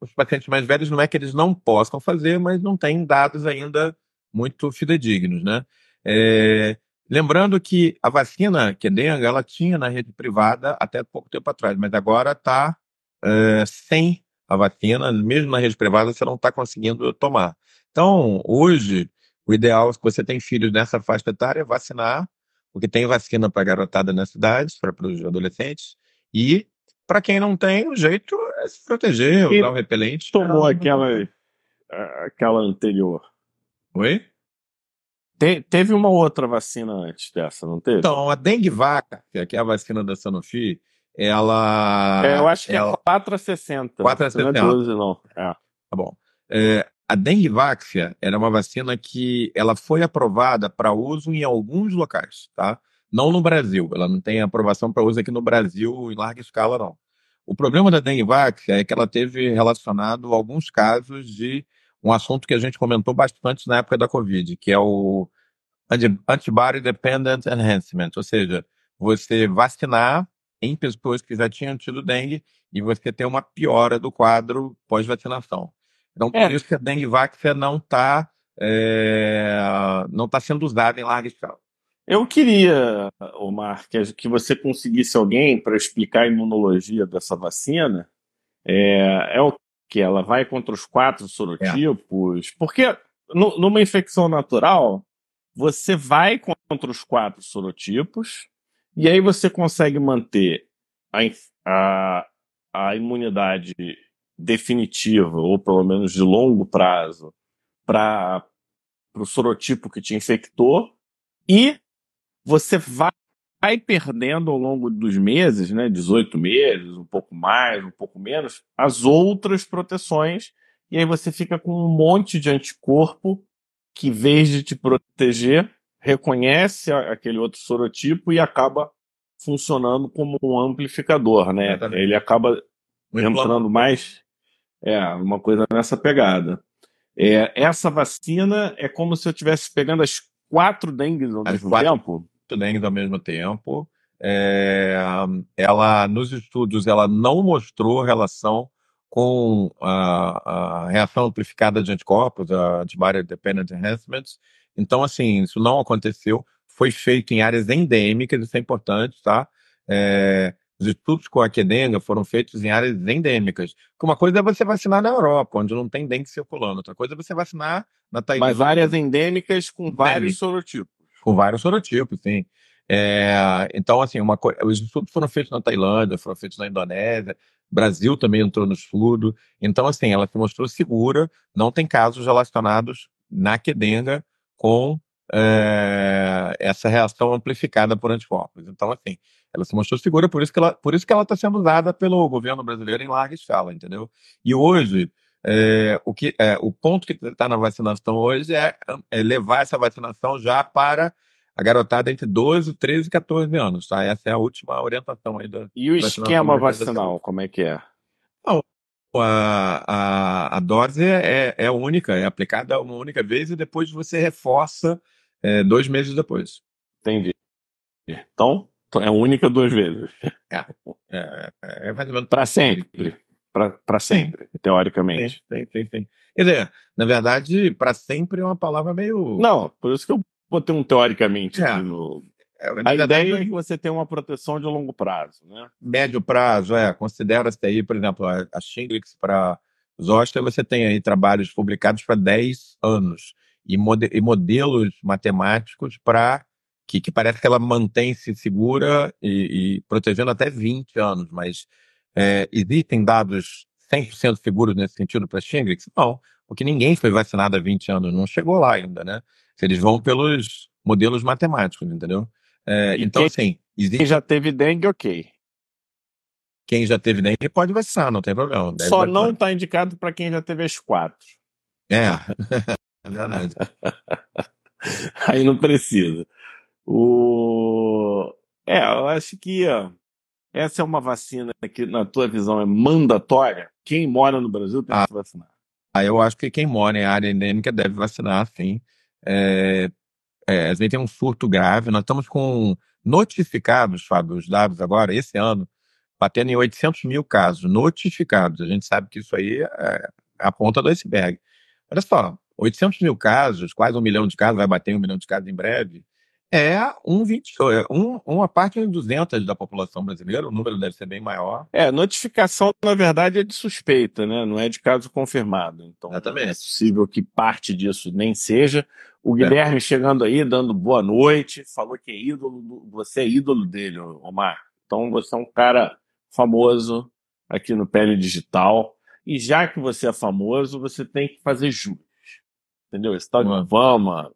os pacientes mais velhos não é que eles não possam fazer, mas não têm dados ainda muito fidedignos, né? É, Lembrando que a vacina que é ela tinha na rede privada até pouco tempo atrás, mas agora está é, sem a vacina, mesmo na rede privada você não está conseguindo tomar. Então, hoje, o ideal, se você tem filhos nessa faixa etária, é vacinar, porque tem vacina para garotada nas cidades, para os adolescentes, e para quem não tem, o jeito é se proteger, usar o repelente. Tomou aquela, aquela anterior. Oi? Te, teve uma outra vacina antes dessa, não teve? Então, a dengue vaca, que é a vacina da Sanofi, ela. É, eu acho que é ela... é 4 a 60. 4 a 60. Não é 12, não. É. Tá bom. É, a dengue vaxia era uma vacina que ela foi aprovada para uso em alguns locais, tá? Não no Brasil. Ela não tem aprovação para uso aqui no Brasil em larga escala, não. O problema da dengue vaxia é que ela teve relacionado alguns casos de um assunto que a gente comentou bastante na época da Covid, que é o Antibody Dependent Enhancement, ou seja, você vacinar em pessoas que já tinham tido dengue e você ter uma piora do quadro pós-vacinação. Então, por é. isso que a dengue vaxia não está é, não tá sendo usada em larga escala. Eu queria, Omar, que, que você conseguisse alguém para explicar a imunologia dessa vacina. É, é o que ela vai contra os quatro sorotipos, é. porque no, numa infecção natural, você vai contra os quatro sorotipos e aí você consegue manter a, a, a imunidade definitiva, ou pelo menos de longo prazo, para o sorotipo que te infectou, e você vai vai perdendo ao longo dos meses, né, 18 meses, um pouco mais, um pouco menos, as outras proteções, e aí você fica com um monte de anticorpo que, em vez de te proteger, reconhece aquele outro sorotipo e acaba funcionando como um amplificador, né? Ele acaba entrando mais, é, uma coisa nessa pegada. É, essa vacina é como se eu estivesse pegando as quatro dengues ao mesmo quatro. tempo dengue ao mesmo tempo. É, ela, nos estudos, ela não mostrou relação com a, a reação amplificada de anticorpos, a antibody dependent enhancements. Então, assim, isso não aconteceu. Foi feito em áreas endêmicas, isso é importante, tá? É, os estudos com a quedenga foram feitos em áreas endêmicas. Uma coisa é você vacinar na Europa, onde não tem dengue circulando. Outra coisa é você vacinar na Tailândia. Mas áreas endêmicas com vários sorotipos. Com vários sorotipos, sim. É, então, assim, uma os estudos foram feitos na Tailândia, foram feitos na Indonésia, Brasil também entrou no estudo. Então, assim, ela se mostrou segura, não tem casos relacionados na quedenga com é, essa reação amplificada por anticorpos. Então, assim, ela se mostrou segura, por isso que ela por isso que ela está sendo usada pelo governo brasileiro em larga escala, entendeu? E hoje é, o, que, é, o ponto que está na vacinação hoje é, é levar essa vacinação já para a garotada entre 12, 13 e 14 anos, tá? Essa é a última orientação aí da E o esquema vacinal, como é que é? Não, a, a, a dose é, é única, é aplicada uma única vez e depois você reforça é, dois meses depois. Entendi. Então, é única duas vezes. É, é, é, é para sempre. Para sempre, sim. teoricamente. Sim, sim, sim. Quer dizer, na verdade, para sempre é uma palavra meio. Não, por isso que eu botei um teoricamente é. no. É, a ideia é que você tem uma proteção de longo prazo, né? Médio prazo, é. Considera-se aí, por exemplo, a, a Shingrix para Zoster, você tem aí trabalhos publicados para 10 anos e, mode e modelos matemáticos para que, que, parece que ela mantém-se segura e, e, protegendo até 20 anos, mas é, existem dados 100% seguros nesse sentido para Shingrix? Não, porque ninguém foi vacinado há 20 anos, não chegou lá ainda, né? Eles vão pelos modelos matemáticos, entendeu? É, então, quem, assim. Existe... Quem já teve dengue, ok. Quem já teve dengue pode vacinar, não tem problema. Só vacinar. não está indicado para quem já teve as quatro. É, é verdade. [laughs] Aí não precisa. O... É, eu acho que ó, essa é uma vacina que, na tua visão, é mandatória. Quem mora no Brasil tem ah, que se vacinar. Ah, eu acho que quem mora em área endêmica deve vacinar, sim. É, é, a gente tem um surto grave. Nós estamos com notificados, Fábio, os dados agora, esse ano, batendo em 800 mil casos notificados. A gente sabe que isso aí é a ponta do iceberg. Olha só, 800 mil casos, quase um milhão de casos, vai bater um milhão de casos em breve é um 20, é um, uma parte de 200 da população brasileira, o número deve ser bem maior. É, notificação, na verdade, é de suspeita, né? Não é de caso confirmado. Então, Exatamente. é possível que parte disso nem seja. O é. Guilherme é. chegando aí, dando boa noite, falou que é ídolo, você é ídolo dele, Omar. Então, você é um cara famoso aqui no Pele Digital. E já que você é famoso, você tem que fazer jus. Entendeu? Esse tal de fama,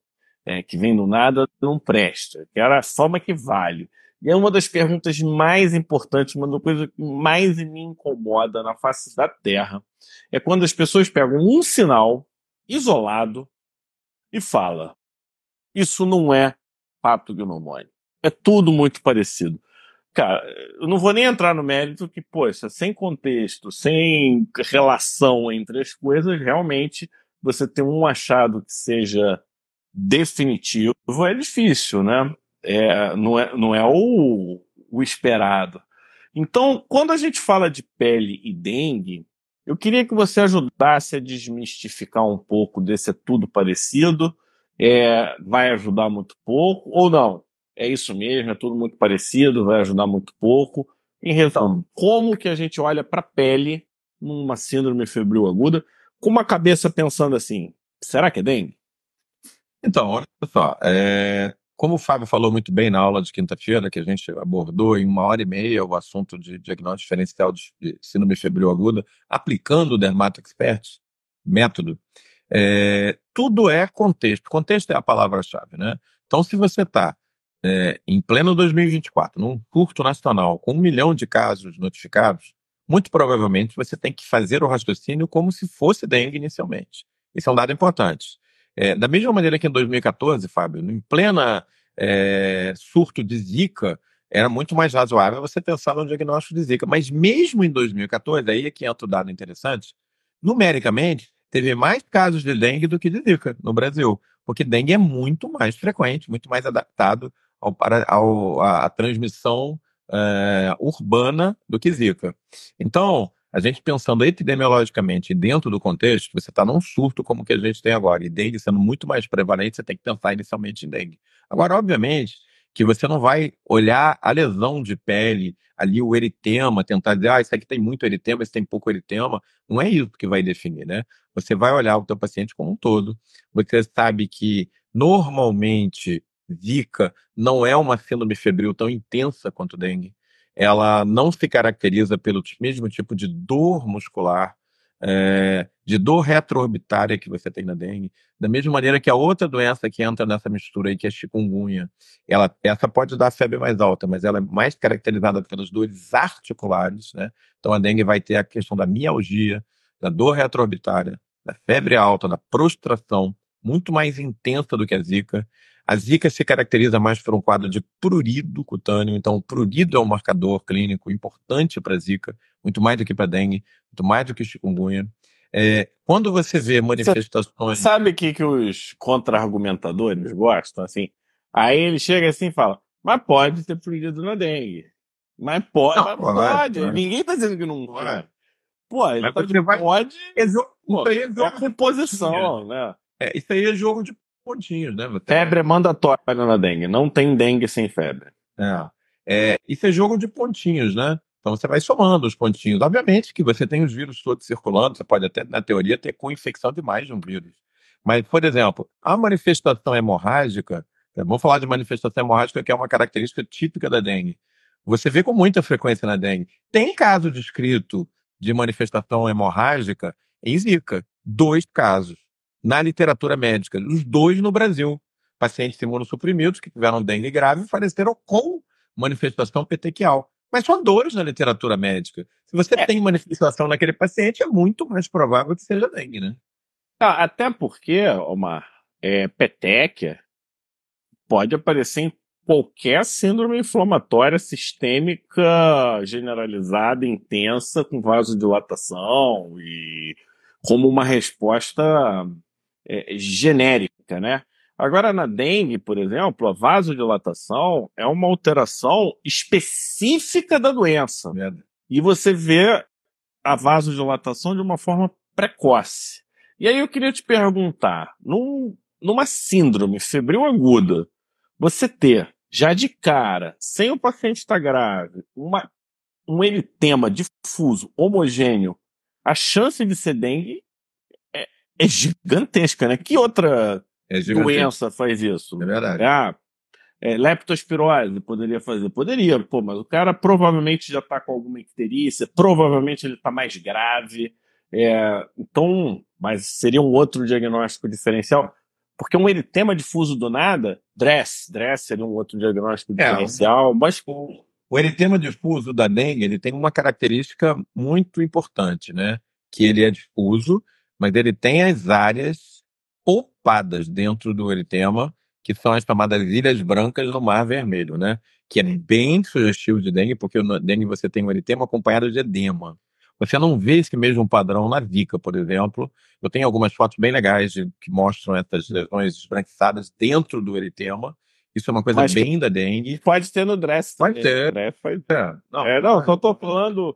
é, que vem do nada não presta. Quero a fama que vale. E é uma das perguntas mais importantes, uma das coisas que mais me incomoda na face da Terra é quando as pessoas pegam um sinal isolado e fala: isso não é pato gnomônio. É tudo muito parecido. Cara, eu não vou nem entrar no mérito que, poxa, sem contexto, sem relação entre as coisas, realmente você tem um achado que seja definitivo é difícil, né? É, não é, não é o, o esperado. Então, quando a gente fala de pele e dengue, eu queria que você ajudasse a desmistificar um pouco desse é tudo parecido, é, vai ajudar muito pouco, ou não? É isso mesmo, é tudo muito parecido, vai ajudar muito pouco. Em resumo, como que a gente olha para a pele numa síndrome febril aguda com uma cabeça pensando assim, será que é dengue? Então, olha só, é, como o Fábio falou muito bem na aula de quinta-feira, que a gente abordou em uma hora e meia o assunto de diagnóstico diferencial de, síndrome febril aguda, aplicando o Dermato Expert, método, é, tudo é contexto. Contexto é a palavra-chave, né? Então, se você está é, em pleno 2024, num curto nacional, com um milhão de casos notificados, muito provavelmente você tem que fazer o raciocínio como se fosse dengue inicialmente. Isso é um dado importante. É, da mesma maneira que em 2014, Fábio, em plena é, surto de Zika, era muito mais razoável você pensar no diagnóstico de Zika. Mas mesmo em 2014, aí é que entra o dado interessante, numericamente, teve mais casos de dengue do que de Zika no Brasil. Porque dengue é muito mais frequente, muito mais adaptado ao, para, ao, à transmissão é, urbana do que Zika. Então, a gente pensando epidemiologicamente dentro do contexto, você está num surto como que a gente tem agora, e dengue sendo muito mais prevalente, você tem que pensar inicialmente em dengue. Agora, obviamente, que você não vai olhar a lesão de pele, ali o eritema, tentar dizer, ah, isso aqui tem muito eritema, isso tem pouco eritema. Não é isso que vai definir, né? Você vai olhar o teu paciente como um todo. Você sabe que normalmente Zika não é uma síndrome febril tão intensa quanto dengue ela não se caracteriza pelo mesmo tipo de dor muscular, é, de dor retroorbitária que você tem na dengue, da mesma maneira que a outra doença que entra nessa mistura aí, que é chikungunya, ela, essa pode dar febre mais alta, mas ela é mais caracterizada pelas dores articulares, né? Então a dengue vai ter a questão da mialgia, da dor retroorbitária, da febre alta, da prostração, muito mais intensa do que a zika. A zika se caracteriza mais por um quadro de prurido cutâneo, então o prurido é um marcador clínico importante para a zika, muito mais do que para dengue, muito mais do que chikungunya. É, quando você vê manifestações. Sabe o que, que os contra-argumentadores gostam? Assim, aí ele chega assim e fala: Mas pode ter prurido na dengue. Mas pode, não, mas pode. pode. Ninguém está dizendo que não pode. Pô, ele tá vai... pode. É jogo, pô, isso aí é, é composição, né? É, isso aí é jogo de pontinhos, né? Febre é mandatória na dengue. Não tem dengue sem febre. É. é. Isso é jogo de pontinhos, né? Então você vai somando os pontinhos. Obviamente que você tem os vírus todos circulando, você pode até, na teoria, ter co-infecção de mais de um vírus. Mas, por exemplo, a manifestação hemorrágica, vamos falar de manifestação hemorrágica, que é uma característica típica da dengue. Você vê com muita frequência na dengue. Tem caso descrito de manifestação hemorrágica em Zika. Dois casos na literatura médica, os dois no Brasil. Pacientes imunossuprimidos que tiveram dengue grave faleceram com manifestação petequial. Mas são dores na literatura médica. Se você é. tem manifestação naquele paciente, é muito mais provável que seja dengue, né? Ah, até porque, Omar, é, petequia pode aparecer em qualquer síndrome inflamatória sistêmica generalizada, intensa, com vasodilatação e como uma resposta é, genérica, né? Agora, na dengue, por exemplo, a vasodilatação é uma alteração específica da doença. E você vê a vasodilatação de uma forma precoce. E aí eu queria te perguntar, num, numa síndrome febril aguda, você ter, já de cara, sem o paciente estar grave, uma, um eritema difuso, homogêneo, a chance de ser dengue é, é gigantesca, né? Que outra é doença faz isso? É verdade. Ah, é, leptospirose poderia fazer? Poderia, pô, mas o cara provavelmente já está com alguma icterícia, provavelmente ele está mais grave. É, então, mas seria um outro diagnóstico diferencial. Porque um eritema difuso do nada, DRESS, DRESS seria um outro diagnóstico é, diferencial, mas... O, o eritema difuso da dengue, ele tem uma característica muito importante, né? Que ele é difuso, mas ele tem as áreas poupadas dentro do eritema, que são as chamadas ilhas brancas no Mar Vermelho, né? Que é bem sugestivo de dengue, porque no dengue você tem um eritema acompanhado de edema. Você não vê esse mesmo padrão na Zika, por exemplo. Eu tenho algumas fotos bem legais de, que mostram essas lesões esbranquiçadas dentro do eritema. Isso é uma coisa Mas bem da dengue. Pode ter no dress. Pode ter. Dress pode ter. Não, é, não, só tô falando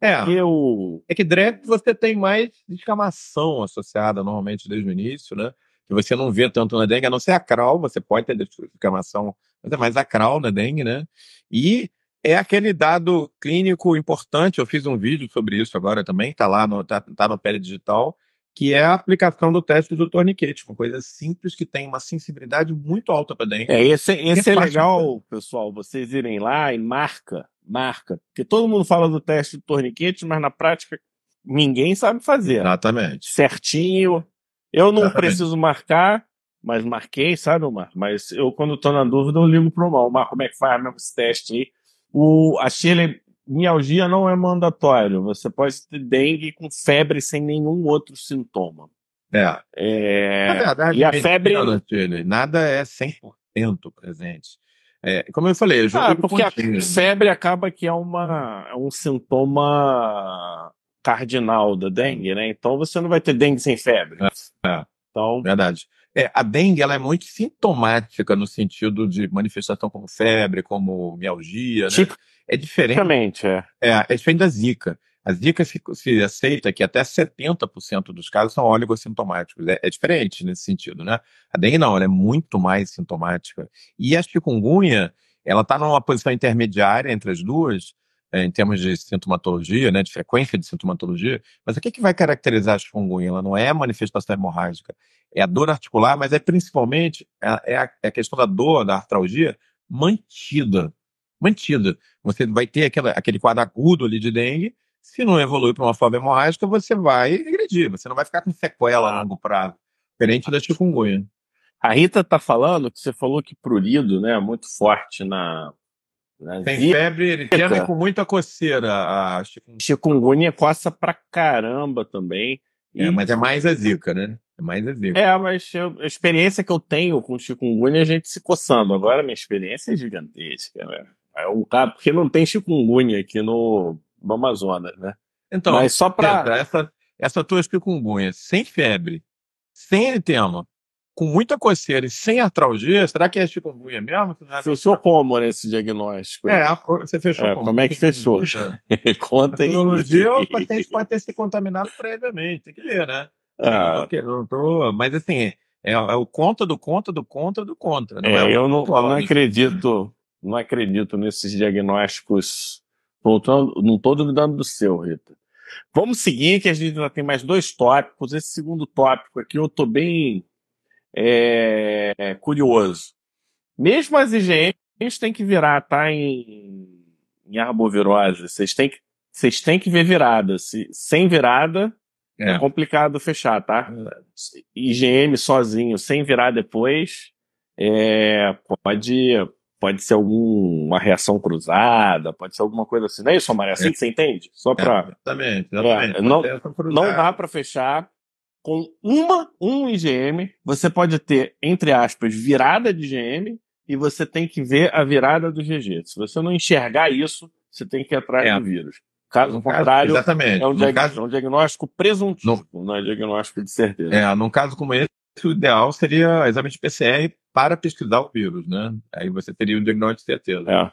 é, que o... é que dress você tem mais descamação associada normalmente desde o início, né? Que você não vê tanto na dengue, a não ser a crawl, você pode ter descamação, mas é mais a crawl na dengue, né? E é aquele dado clínico importante. Eu fiz um vídeo sobre isso agora também, está lá no, tá, tá no Pele Digital, que é a aplicação do teste do torniquete, uma coisa simples que tem uma sensibilidade muito alta para dentro. É, esse, esse é, é legal, pessoal, vocês irem lá e marca, marca. Porque todo mundo fala do teste do torniquete, mas na prática ninguém sabe fazer. Exatamente. Certinho. Eu não Exatamente. preciso marcar, mas marquei, sabe, Omar? Mas eu, quando estou na dúvida, eu ligo para o Omar. como é que faz mesmo esse teste aí? O, a Shirley, mialgia não é mandatório. Você pode ter dengue com febre sem nenhum outro sintoma. É. é... Na verdade, e a febre. Nada é 100% presente. É, como eu falei, eu ah, porque a febre acaba que é, uma, é um sintoma cardinal da dengue, né? Então você não vai ter dengue sem febre. É, é. Então... Verdade. É, a dengue ela é muito sintomática no sentido de manifestação como febre, como mialgia, né? É diferente. Exatamente, é. É, é diferente da zika. A zika se, se aceita que até 70% dos casos são oligossintomáticos. É, é diferente nesse sentido, né? A dengue não, ela é muito mais sintomática. E a chikungunya, ela está numa posição intermediária entre as duas, é, em termos de sintomatologia, né, de frequência de sintomatologia, mas o que, que vai caracterizar a chikungunya? Ela não é a manifestação hemorrágica, é a dor articular, mas é principalmente é a, é a questão da dor, da artralgia, mantida. Mantida. Você vai ter aquela, aquele quadro agudo ali de dengue, se não evoluir para uma forma hemorrágica, você vai regredir, você não vai ficar com sequela a longo prazo, diferente da chikungunya. A Rita está falando que você falou que prurido, né, é muito forte na, tem febre eritrana com muita coceira. A chikungunya. chikungunya coça pra caramba também. É, mas é mais a zika, né? É mais exíguo. É, mas eu, a experiência que eu tenho com chikungunya é a gente se coçando. Agora minha experiência é gigantesca, né? É um cara, porque não tem chikungunya aqui no, no Amazonas, né? Então, mas só para essa, essa tua chikungunya sem febre, sem eritema, com muita coceira e sem artralgia, será que é chikungunya mesmo? Fechou como nesse diagnóstico? É, você fechou é, como? Como é que fechou? [laughs] Conta aí. Tecnologia, o paciente pode ter se contaminado previamente, tem que ver, né? Ah. Não tô, mas assim, é, é, o conta do conta do conta do conta. Não é, é eu, não, eu não acredito, não acredito nesses diagnósticos. Não estou duvidando do seu, Rita. Vamos seguir, que a gente ainda tem mais dois tópicos. Esse segundo tópico aqui eu estou bem é, curioso. Mesmo as IgMs têm que virar, tá? Em, em arbovirose. Vocês têm que, vocês têm que ver virada. Se, sem virada, é. é. complicado fechar, tá? IgM sozinho, sem virar depois, é, pode, pode ser alguma reação cruzada, pode ser alguma coisa assim. Não é isso, Maria? Assim é. que você entende? Só para. É, exatamente, exatamente. É, não, não dá para fechar com uma, um IgM, você pode ter, entre aspas, virada de IgM e você tem que ver a virada do GG. Se você não enxergar isso, você tem que ir atrás é. do vírus. Caso contrário, exatamente. É, um diag... caso... é um diagnóstico presuntivo, no... não é diagnóstico de certeza. É, num caso como esse, o ideal seria exame de PCR para pesquisar o vírus, né? Aí você teria um diagnóstico de certeza. É.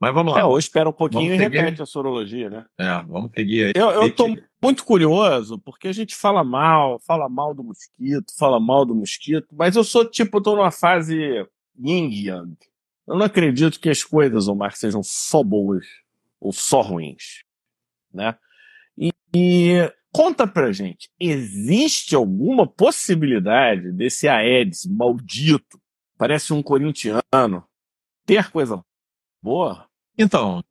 Mas vamos lá. É, ou espera um pouquinho vamos e seguir. repete a sorologia, né? É, vamos seguir aí. Eu, eu tô muito curioso, porque a gente fala mal, fala mal do mosquito, fala mal do mosquito, mas eu sou tipo, eu tô numa fase yin yang. Eu não acredito que as coisas, Omar, sejam só boas ou só ruins, né? E, e conta pra gente, existe alguma possibilidade desse Aedes maldito, parece um corintiano, ter coisa boa? Então,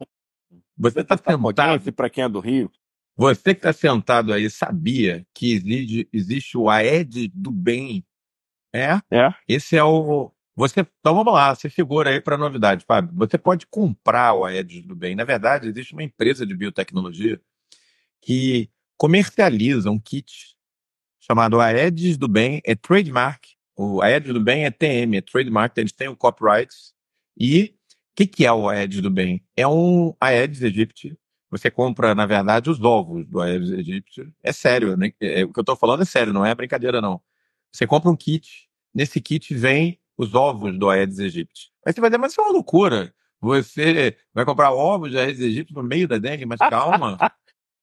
você está sentado. Para quem é do Rio. Você que está sentado aí sabia que existe, existe o Aedes do bem? É? É. Esse é o. Você, então vamos lá, você figura aí para novidade, Fábio. Você pode comprar o Aedes do bem. Na verdade, existe uma empresa de biotecnologia que comercializa um kit chamado Aedes do Bem, é trademark. O Aedes do Bem é TM, é trademark, eles têm o copyright e o que, que é o Aedes do bem? É um Aedes aegypti. Você compra, na verdade, os ovos do Aedes aegypti. É sério, né? É, o que eu estou falando é sério, não é brincadeira, não. Você compra um kit, nesse kit vem os ovos do Aedes aegypti. Aí você vai dizer, mas isso é uma loucura. Você vai comprar ovos de Aedes aegypti no meio da dengue, mas calma.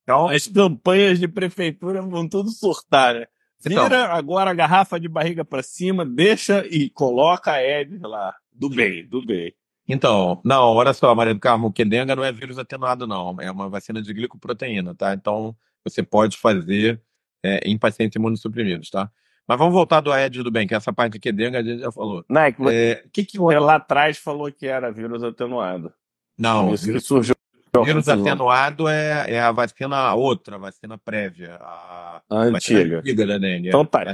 Calma. As campanhas de prefeitura vão tudo surtar, né? Vira então, agora a garrafa de barriga para cima, deixa e coloca a Aedes lá. Do bem, do bem. Então, não, olha só, Maria do Carmo, o Kedenga não é vírus atenuado, não. É uma vacina de glicoproteína, tá? Então, você pode fazer é, em pacientes imunossuprimidos, tá? Mas vamos voltar do Aedes do bem, que essa parte de Kedenga a gente já falou. Não, é que, é, que, que você lá atrás falou que era vírus atenuado. Não, isso vírus, que surgiu. Vírus atenuado é, é a vacina outra, a vacina prévia. A, a antiga. antiga da dengue. Então tá,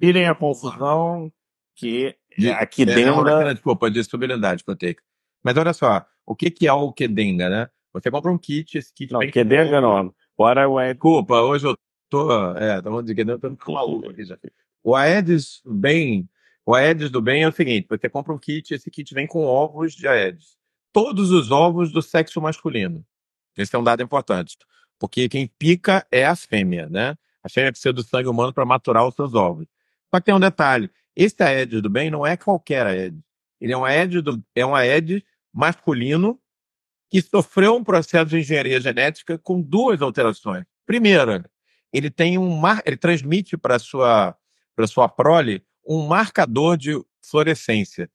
tirem a confusão que de, aqui é, dentro. Não, desculpa, de estabilidade proteica. Mas olha só, o que, que é o Kedenga, né? Você compra um kit, esse kit. Não, vem Kedenga não. Bora o Desculpa, hoje eu tô. É, tô falando de Kedenga, tô com maluco aqui já. O Aedes bem. O Aedes do bem é o seguinte: você compra um kit, esse kit vem com ovos de Aedes. Todos os ovos do sexo masculino. Esse é um dado importante. Porque quem pica é a fêmea, né? A fêmea precisa do sangue humano para maturar os seus ovos. Só que tem um detalhe: esse Aedes do bem não é qualquer Aedes. Ele é um Aedes, do, é um Aedes masculino que sofreu um processo de engenharia genética com duas alterações. Primeira, ele tem um mar, ele transmite para sua para sua prole um marcador de fluorescência,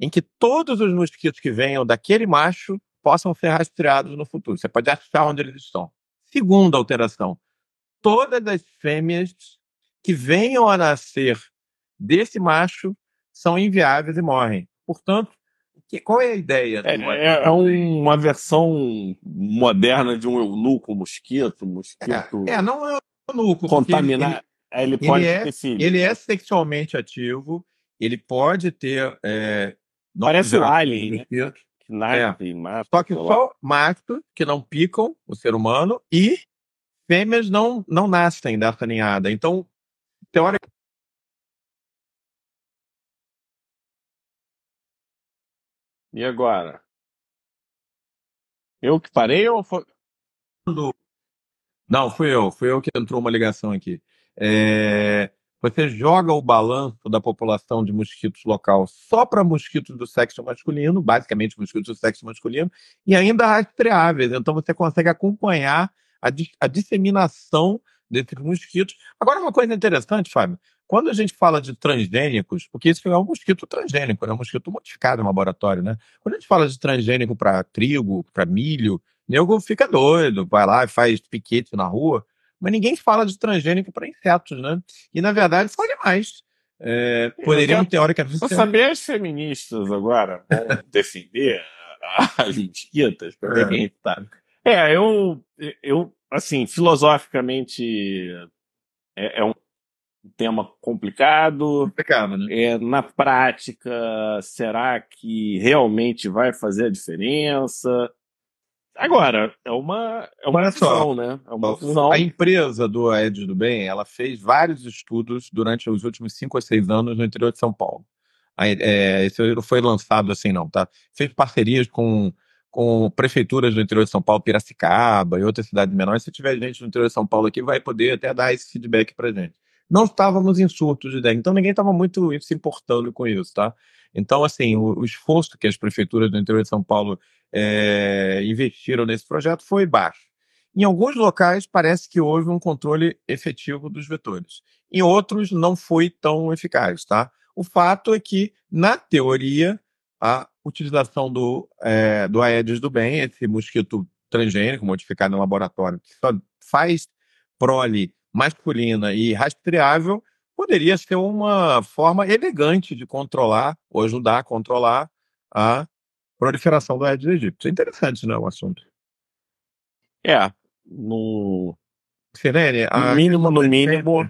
em que todos os mosquitos que venham daquele macho possam ser rastreados no futuro. Você pode achar onde eles estão. Segunda alteração, todas as fêmeas que venham a nascer desse macho são inviáveis e morrem. Portanto, que, qual é a ideia? É, é, é, uma versão moderna de um eunuco mosquito, mosquito. É, é não é um eunuco. Contaminar. Ele, ele, ele, pode é, Ele é sexualmente ativo, ele pode ter. Parece né? é. o Alien, né? Que nasce é. e. Só que só lá. que não picam o ser humano e fêmeas não, não nascem dessa ninhada. Então, teoricamente, E agora? Eu que parei ou foi. Não, fui eu. Fui eu que entrou uma ligação aqui. É você joga o balanço da população de mosquitos local só para mosquitos do sexo masculino, basicamente mosquitos do sexo masculino, e ainda rastreáveis. Então você consegue acompanhar a, a disseminação desses mosquitos. Agora, uma coisa interessante, Fábio, quando a gente fala de transgênicos, porque isso é um mosquito transgênico, é um mosquito modificado no laboratório, né? Quando a gente fala de transgênico para trigo, para milho, nego fica doido, vai lá e faz piquete na rua, mas ninguém fala de transgênico para insetos, né? E na verdade são animais. É, poderiam teoricamente. Vou saber as feministas agora vão [laughs] defender as mosquitas, para é. tá. É, eu, eu, assim, filosoficamente é, é um tema complicado. Complicado, né? É, na prática, será que realmente vai fazer a diferença? Agora, é uma, é uma Olha visão, né? É uma visão. A empresa do Aedes do Bem, ela fez vários estudos durante os últimos cinco ou seis anos no interior de São Paulo. É, esse não foi lançado assim, não, tá? Fez parcerias com, com prefeituras do interior de São Paulo, Piracicaba e outras cidades menores. Se tiver gente no interior de São Paulo aqui, vai poder até dar esse feedback pra gente. Não estávamos em surtos de dengue, então ninguém estava muito se importando com isso, tá? Então, assim, o, o esforço que as prefeituras do interior de São Paulo é, investiram nesse projeto foi baixo. Em alguns locais, parece que houve um controle efetivo dos vetores. Em outros, não foi tão eficaz, tá? O fato é que, na teoria, a utilização do, é, do Aedes do bem, esse mosquito transgênico modificado no laboratório, que só faz prole masculina e rastreável, poderia ser uma forma elegante de controlar ou ajudar a controlar a proliferação do Aedes aegypti. É interessante, né, o assunto. É, no... Sirene, no mínimo, no mínimo...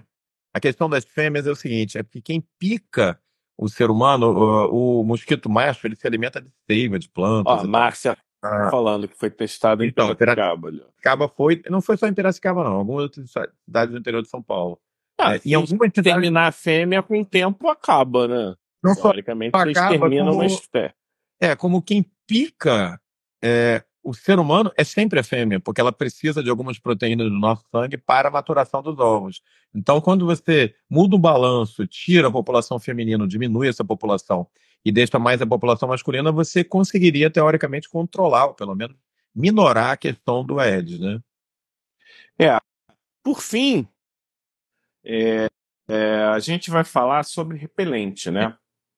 A questão das fêmeas é o seguinte, é que quem pica o ser humano, o, o mosquito macho, ele se alimenta de seiva, de plantas. Ó, Márcia ah. falando que foi testado em então, Piracicaba. Piracicaba foi, não foi só em Piracicaba não, algumas outras cidades do interior de São Paulo. Ah, é, em alguma terminar a fêmea com o tempo acaba, né? Não Teoricamente, só acaba, terminam como... mas é. É, como quem pica é, o ser humano é sempre a fêmea, porque ela precisa de algumas proteínas do nosso sangue para a maturação dos ovos. Então, quando você muda o balanço, tira a população feminina, diminui essa população e deixa mais a população masculina, você conseguiria, teoricamente, controlar, ou pelo menos minorar a questão do Aedes, né? É. Por fim, é, é, a gente vai falar sobre repelente, né?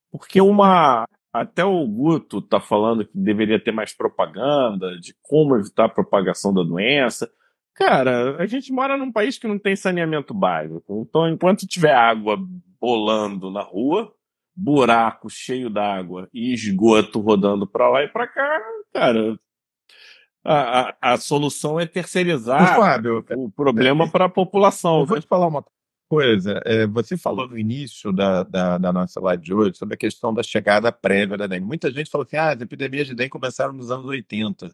Porque uma até o Guto está falando que deveria ter mais propaganda de como evitar a propagação da doença. Cara, a gente mora num país que não tem saneamento básico. Então, enquanto tiver água bolando na rua, buraco cheio d'água e esgoto rodando para lá e para cá, cara, a, a, a, solução é terceirizar Fábio, o problema para a população. Eu vou te falar uma coisa, é, você falou no início da, da, da, nossa live de hoje sobre a questão da chegada prévia da dengue. Muita gente falou assim: ah, as epidemias de dengue começaram nos anos 80.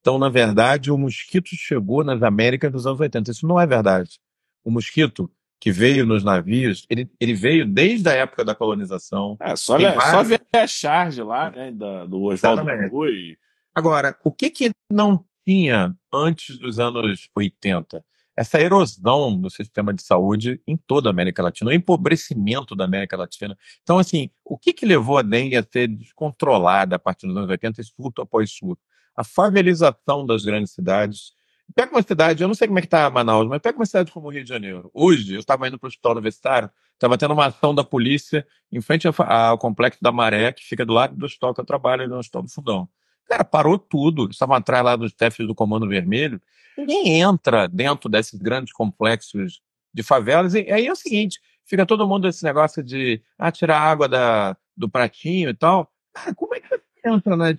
Então, na verdade, o mosquito chegou nas Américas nos anos 80. Isso não é verdade. O mosquito que veio nos navios, ele, ele veio desde a época da colonização. É, só, ver, vários... só ver a charge lá, né, da, do Oswaldo Rui. Agora, o que que não tinha antes dos anos 80? Essa erosão no sistema de saúde em toda a América Latina, o empobrecimento da América Latina. Então, assim, o que, que levou a dengue a ser descontrolada a partir dos anos 80, surto após surto? A favelização das grandes cidades. Pega uma cidade, eu não sei como é que está Manaus, mas pega uma cidade como o Rio de Janeiro. Hoje, eu estava indo para o hospital universitário, estava tendo uma ação da polícia em frente ao complexo da Maré, que fica do lado do hospital que eu trabalho, no Hospital do Fundão. Cara, parou tudo. Estavam atrás lá dos chefes do Comando Vermelho. Ninguém entra dentro desses grandes complexos de favelas. E aí é o seguinte: fica todo mundo esse negócio de ah, tirar água da, do pratinho e tal. Cara, como é que você entra nas,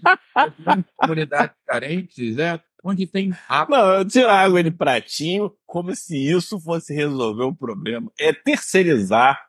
nas [laughs] comunidades carentes, né? Onde tem água. Não, tirar água de pratinho como se isso fosse resolver o problema. É terceirizar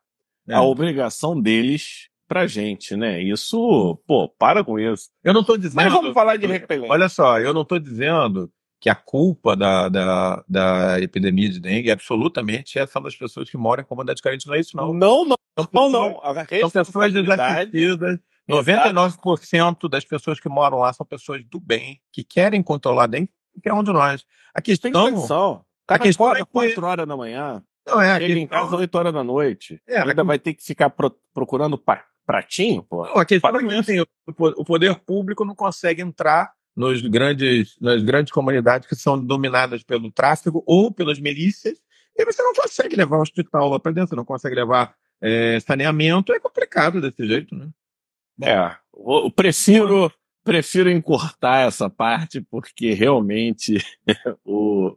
é. a obrigação deles pra gente, né? Isso, pô, para com isso. Eu não tô dizendo. Mas vamos falar de repelente. Olha só, eu não tô dizendo que a culpa da, da, da epidemia de dengue é absolutamente essa das pessoas que moram em comunidades carentes. Não é isso, não. Não, não. São pessoas, não, não. A são pessoas desassistidas, 99% das pessoas que moram lá são pessoas do bem, que querem controlar bem qualquer um de nós. A questão, Tem condição. A questão é 4 horas da manhã. Não, é, Chega em casa 8 horas da noite. É, ainda vai ter que ficar pro, procurando pratinho, pô. Não, a questão é que assim, o poder público não consegue entrar nos grandes, nas grandes comunidades que são dominadas pelo tráfico ou pelas milícias, e você não consegue levar o hospital lá para dentro, você não consegue levar é, saneamento, é complicado desse jeito, né? É, eu prefiro, prefiro encurtar essa parte, porque realmente [laughs] o,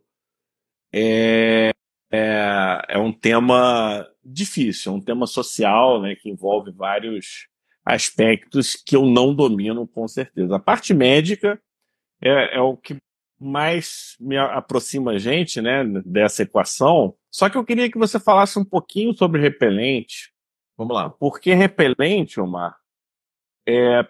é, é, é um tema difícil, é um tema social, né, que envolve vários aspectos que eu não domino com certeza. A parte médica é, é o que mais me aproxima a gente, né, dessa equação. Só que eu queria que você falasse um pouquinho sobre repelente. Vamos lá. Porque repelente, Omar, é,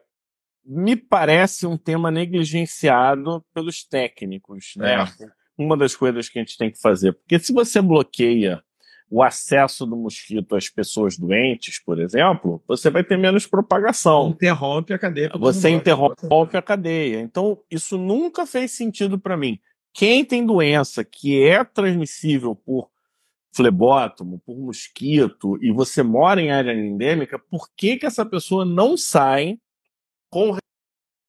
me parece um tema negligenciado pelos técnicos, né? É. Uma das coisas que a gente tem que fazer. Porque se você bloqueia o acesso do mosquito às pessoas doentes, por exemplo, você vai ter menos propagação. Interrompe a cadeia. Você interrompe a cadeia. Então, isso nunca fez sentido para mim. Quem tem doença que é transmissível por flebótomo, por mosquito, e você mora em área endêmica, por que, que essa pessoa não sai com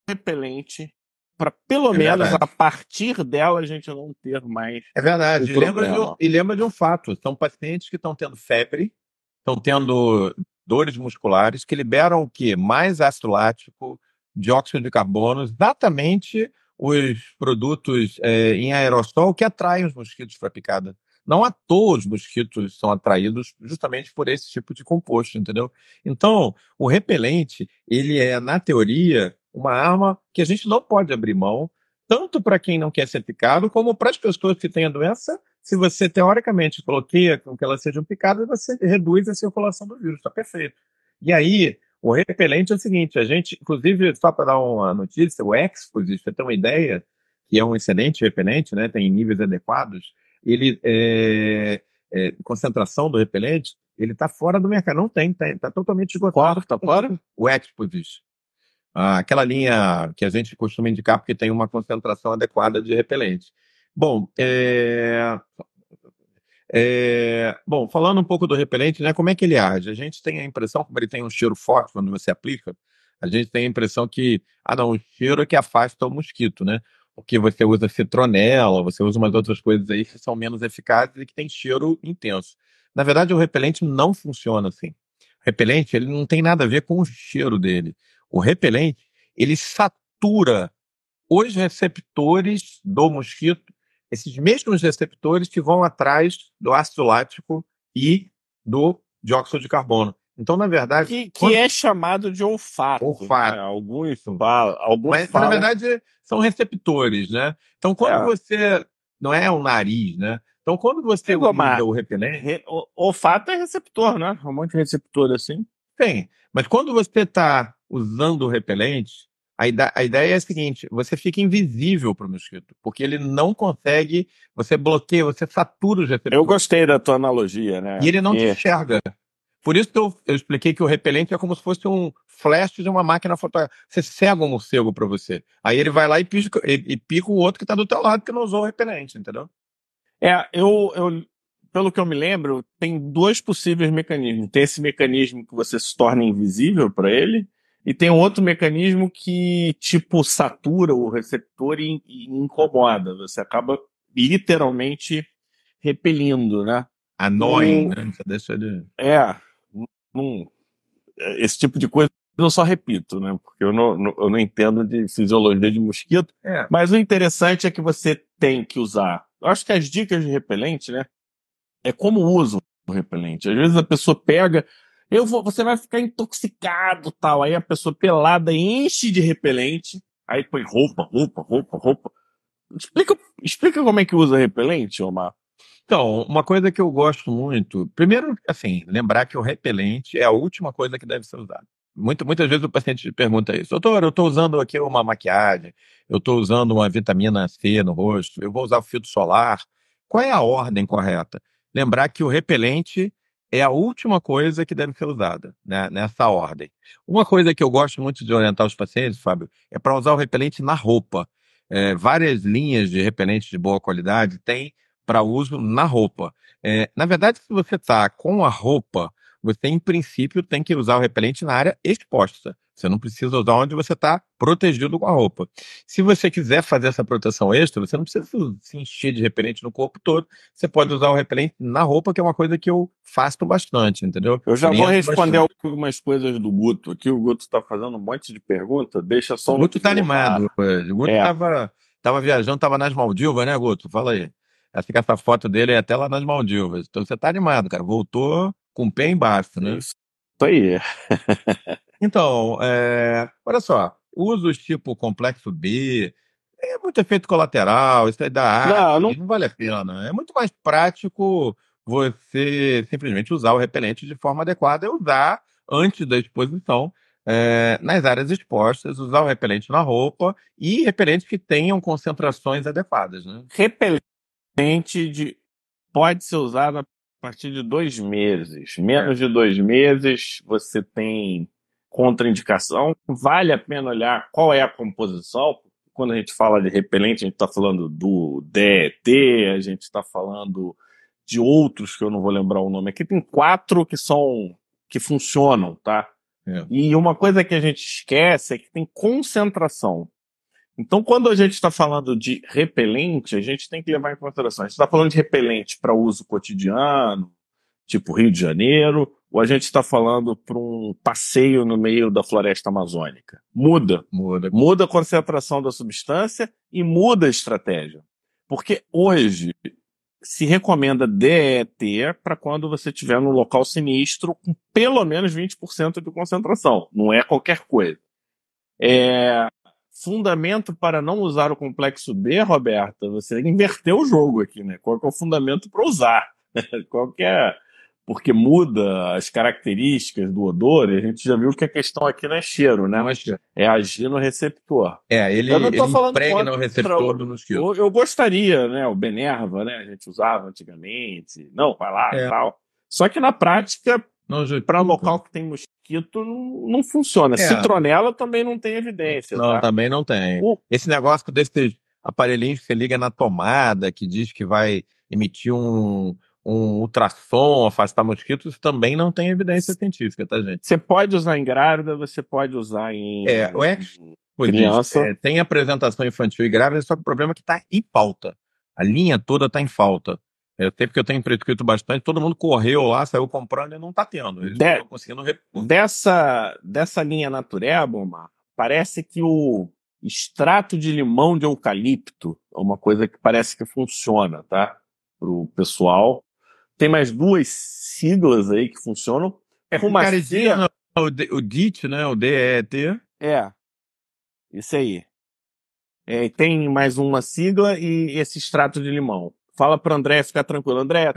repelente para pelo é menos verdade. a partir dela a gente não ter mais. É verdade. E lembra, um, e lembra, de um, fato: são pacientes que estão tendo febre, estão tendo dores musculares, que liberam o quê? Mais ácido lático, dióxido de carbono, exatamente os produtos é, em aerossol que atraem os mosquitos para picada. Não à toa os mosquitos são atraídos justamente por esse tipo de composto, entendeu? Então, o repelente, ele é, na teoria, uma arma que a gente não pode abrir mão, tanto para quem não quer ser picado, como para as pessoas que têm a doença. Se você, teoricamente, bloqueia com que elas sejam picadas, você reduz a circulação do vírus. Está perfeito. E aí, o repelente é o seguinte: a gente, inclusive, só para dar uma notícia, o Exposite, você tem uma ideia, que é um excelente repelente, né, tem níveis adequados, ele, é, é, concentração do repelente, ele está fora do mercado. Não tem, está tá totalmente esgotado. Está fora? O Exposite. Aquela linha que a gente costuma indicar porque tem uma concentração adequada de repelente. Bom, é... É... Bom, falando um pouco do repelente, né, como é que ele age? A gente tem a impressão, como ele tem um cheiro forte quando você aplica, a gente tem a impressão que, ah não, o cheiro é que afasta o mosquito, né? Porque você usa citronela, você usa umas outras coisas aí que são menos eficazes e que tem cheiro intenso. Na verdade, o repelente não funciona assim. O repelente, ele não tem nada a ver com o cheiro dele o repelente, ele satura os receptores do mosquito, esses mesmos receptores que vão atrás do ácido lático e do dióxido de carbono. Então, na verdade. Que, que quando... é chamado de olfato. Olfato. Né? Alguns falam. Alguns Mas, falam... na verdade, são receptores, né? Então, quando é. você. Não é o nariz, né? Então, quando você usa o repelente. Re... O olfato é receptor, né? Um monte de receptor assim. Tem. Mas quando você está usando o repelente, a, a ideia é a seguinte: você fica invisível para o mosquito, porque ele não consegue, você bloqueia, você satura os receptores. Eu gostei da tua analogia, né? E ele não te enxerga. Por isso que eu, eu, expliquei que o repelente é como se fosse um flash de uma máquina fotográfica. Você cega um morcego para você. Aí ele vai lá e pica, e, e pica o outro que está do teu lado que não usou o repelente, entendeu? É, eu, eu, pelo que eu me lembro, tem dois possíveis mecanismos. Tem esse mecanismo que você se torna invisível para ele, e tem um outro mecanismo que, tipo, satura o receptor e, e incomoda. Você acaba literalmente repelindo, né? Annoying, um, né? deixa de... É. Esse tipo de coisa eu só repito, né? Porque eu não, eu não entendo de fisiologia de mosquito. É. Mas o interessante é que você tem que usar. Eu acho que as dicas de repelente, né? É como usa o repelente. Às vezes a pessoa pega, eu vou, você vai ficar intoxicado, tal. Aí a pessoa pelada enche de repelente, aí põe roupa, roupa, roupa, roupa. Explica, explica como é que usa repelente, Omar. Então, uma coisa que eu gosto muito, primeiro, assim, lembrar que o repelente é a última coisa que deve ser usada. Muito, muitas vezes o paciente pergunta isso, doutor, eu estou usando aqui uma maquiagem, eu estou usando uma vitamina C no rosto, eu vou usar o filtro solar. Qual é a ordem correta? Lembrar que o repelente é a última coisa que deve ser usada, né, nessa ordem. Uma coisa que eu gosto muito de orientar os pacientes, Fábio, é para usar o repelente na roupa. É, várias linhas de repelente de boa qualidade têm para uso na roupa. É, na verdade, se você está com a roupa, você, em princípio, tem que usar o repelente na área exposta. Você não precisa usar onde você está protegido com a roupa. Se você quiser fazer essa proteção extra, você não precisa se encher de repelente no corpo todo. Você pode usar o repelente na roupa, que é uma coisa que eu faço bastante, entendeu? Eu já vou responder bastante. algumas coisas do Guto aqui. O Guto está fazendo um monte de perguntas. Deixa só o Guto está animado. O Guto estava é. tava viajando, estava nas Maldivas, né, Guto? Fala aí. Acho que essa foto dele é até lá nas Maldivas. Então você está animado, cara. Voltou com o pé embaixo, né? Isso aí. [laughs] Então, é, olha só, usos tipo complexo B, é muito efeito colateral, isso aí dá ar, não, não... não vale a pena. É muito mais prático você simplesmente usar o repelente de forma adequada e usar antes da exposição é, nas áreas expostas, usar o repelente na roupa e repelentes que tenham concentrações adequadas. Né? Repelente de... pode ser usado a partir de dois meses. Menos é. de dois meses, você tem contraindicação. Vale a pena olhar qual é a composição. Quando a gente fala de repelente, a gente está falando do DET, a gente está falando de outros que eu não vou lembrar o nome aqui. Tem quatro que são que funcionam, tá? É. E uma coisa que a gente esquece é que tem concentração. Então, quando a gente está falando de repelente, a gente tem que levar em consideração. A gente está falando de repelente para uso cotidiano, tipo Rio de Janeiro, ou a gente está falando para um passeio no meio da floresta amazônica? Muda. Muda. Muda a concentração da substância e muda a estratégia. Porque hoje se recomenda DET para quando você estiver num local sinistro com pelo menos 20% de concentração. Não é qualquer coisa. É, fundamento para não usar o complexo B, Roberta, você inverteu o jogo aqui, né? Qual é o fundamento para usar? [laughs] Qual é porque muda as características do odor, e a gente já viu que a questão aqui não é cheiro, né? Mas é agir no receptor. É, ele, eu não tô ele falando impregna o receptor do mosquito. Eu, eu, gostaria, né? O Benerva, né? A gente usava antigamente. Não, vai lá é. e tal. Só que na prática, para local que tem mosquito, não, não funciona. É. Citronela também não tem evidência. Não, tá? também não tem. O... Esse negócio desse aparelhinho que você liga na tomada, que diz que vai emitir um um ultrassom, afastar mosquitos, também não tem evidência científica, tá, gente? Você pode usar em grávida, você pode usar em. É, o ex criança. É, tem apresentação infantil e grávida, só que o problema é que está em falta. A linha toda está em falta. Eu sei porque eu tenho prescrito bastante, todo mundo correu lá, saiu comprando e não está tendo. Eles De, conseguindo dessa, dessa linha natureba, parece que o extrato de limão de eucalipto é uma coisa que parece que funciona, tá? Para o pessoal. Tem mais duas siglas aí que funcionam. É Fumacia. O, o DIT, né? O DET. É. Isso aí. É, tem mais uma sigla e esse extrato de limão. Fala para André ficar tranquilo. André,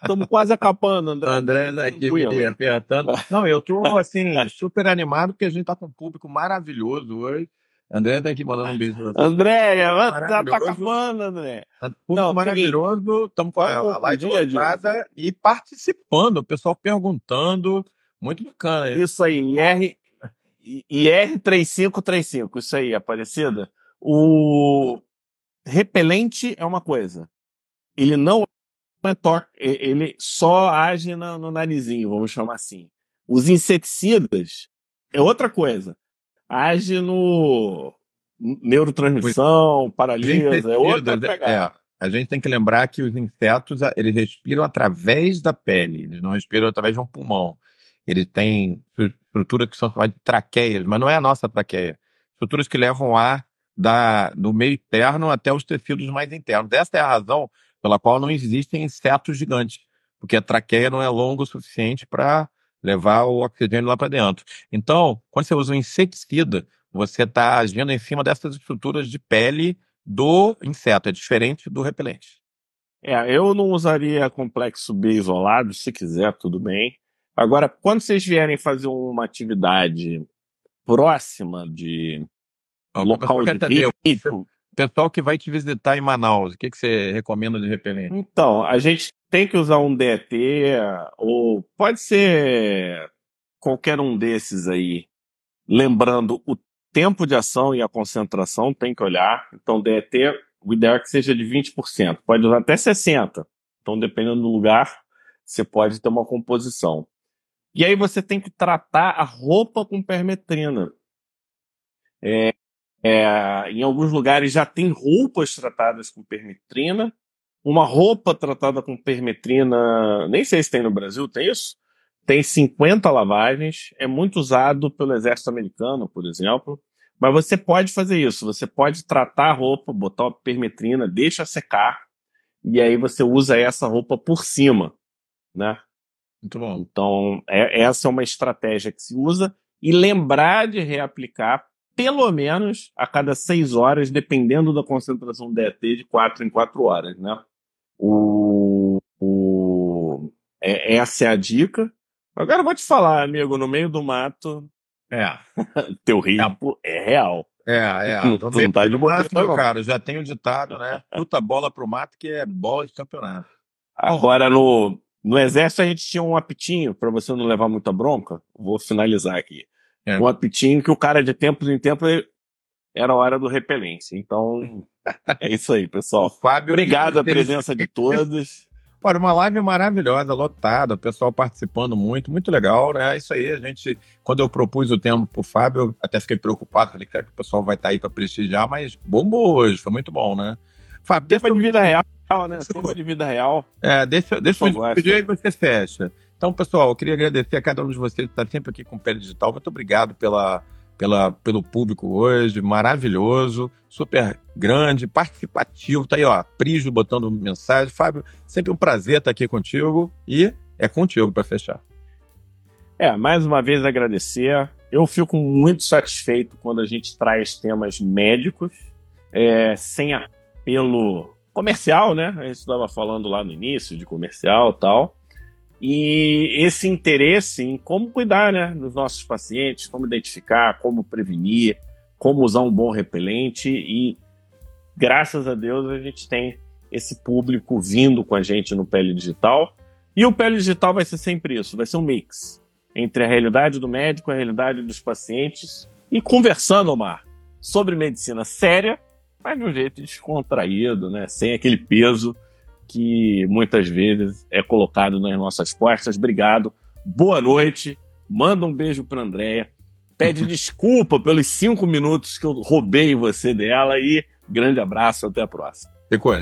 estamos [laughs] quase acabando. André, André tá me apertando. Não, eu tô assim, super animado porque a gente tá com um público maravilhoso hoje. André tá aqui mandando um beijo. André, tá, tá acabando, André. Tá Não, maravilhoso. Estamos com a live lotada e participando, o pessoal perguntando. Muito bacana. Isso aí, IR, IR3535, isso aí, Aparecida. O repelente é uma coisa. Ele não é toque, ele só age no, no narizinho, vamos chamar assim. Os inseticidas é outra coisa age no neurotransmissão, paralisa, é outra pegada. É. A gente tem que lembrar que os insetos, eles respiram através da pele, eles não respiram através de um pulmão. Eles têm estruturas que são chamadas de traqueias, mas não é a nossa traqueia. Estruturas que levam ar da, do meio interno até os tecidos mais internos. Essa é a razão pela qual não existem insetos gigantes, porque a traqueia não é longa o suficiente para levar o oxigênio lá para dentro. Então, quando você usa um inseticida, você está agindo em cima dessas estruturas de pele do inseto, é diferente do repelente. É, eu não usaria complexo B isolado, se quiser, tudo bem. Agora, quando vocês vierem fazer uma atividade próxima de local de risco, Pessoal que vai te visitar em Manaus, o que, que você recomenda de repelente? Então, a gente tem que usar um DET, ou pode ser qualquer um desses aí. Lembrando, o tempo de ação e a concentração tem que olhar. Então, DET, o ideal é que seja de 20%. Pode usar até 60%. Então, dependendo do lugar, você pode ter uma composição. E aí você tem que tratar a roupa com permetrina. É, é, em alguns lugares já tem roupas tratadas com permetrina. Uma roupa tratada com permetrina, nem sei se tem no Brasil, tem isso? Tem 50 lavagens, é muito usado pelo exército americano, por exemplo. Mas você pode fazer isso, você pode tratar a roupa, botar a permetrina, deixa secar, e aí você usa essa roupa por cima, né? Muito bom. Então, é, essa é uma estratégia que se usa e lembrar de reaplicar pelo menos a cada seis horas, dependendo da concentração do DET, de quatro em quatro horas, né? O, o, é, essa é a dica. Agora eu vou te falar, amigo, no meio do mato, é, [laughs] teu risco é, é real. É, é. Não, não tá de mato, meu cara, já tem o ditado, né? Puta bola pro mato que é bola de campeonato. Agora, no, no exército, a gente tinha um apitinho, para você não levar muita bronca. Vou finalizar aqui. É. Um apitinho que o cara, de tempos em tempos, era a hora do repelência. Então, [laughs] é isso aí, pessoal. Fábio, Obrigado a presença de todos. [laughs] Olha, uma live maravilhosa, lotada, o pessoal participando muito, muito legal, né? É isso aí, a gente, quando eu propus o tema pro Fábio, eu até fiquei preocupado, falei que o pessoal vai estar tá aí para prestigiar, mas bombou hoje, foi muito bom, né? Fábio, tema de vida real, né? Tema de vida real. É, deixa, deixa eu pedir aí você fecha. Então, pessoal, eu queria agradecer a cada um de vocês que está sempre aqui com o Pele Digital. Muito obrigado pela, pela, pelo público hoje, maravilhoso, super grande, participativo. Tá aí, ó, Prígio botando mensagem. Fábio, sempre um prazer estar aqui contigo e é contigo para fechar. É, mais uma vez agradecer. Eu fico muito satisfeito quando a gente traz temas médicos, é, sem apelo comercial, né? A gente estava falando lá no início de comercial tal. E esse interesse em como cuidar né, dos nossos pacientes, como identificar, como prevenir, como usar um bom repelente. E graças a Deus a gente tem esse público vindo com a gente no Pele Digital. E o Pele Digital vai ser sempre isso, vai ser um mix entre a realidade do médico, a realidade dos pacientes e conversando, Omar, sobre medicina séria, mas de um jeito descontraído, né? sem aquele peso que muitas vezes é colocado nas nossas costas. Obrigado, boa noite, manda um beijo para Andréia, pede [laughs] desculpa pelos cinco minutos que eu roubei você dela e grande abraço, até a próxima. Ficou,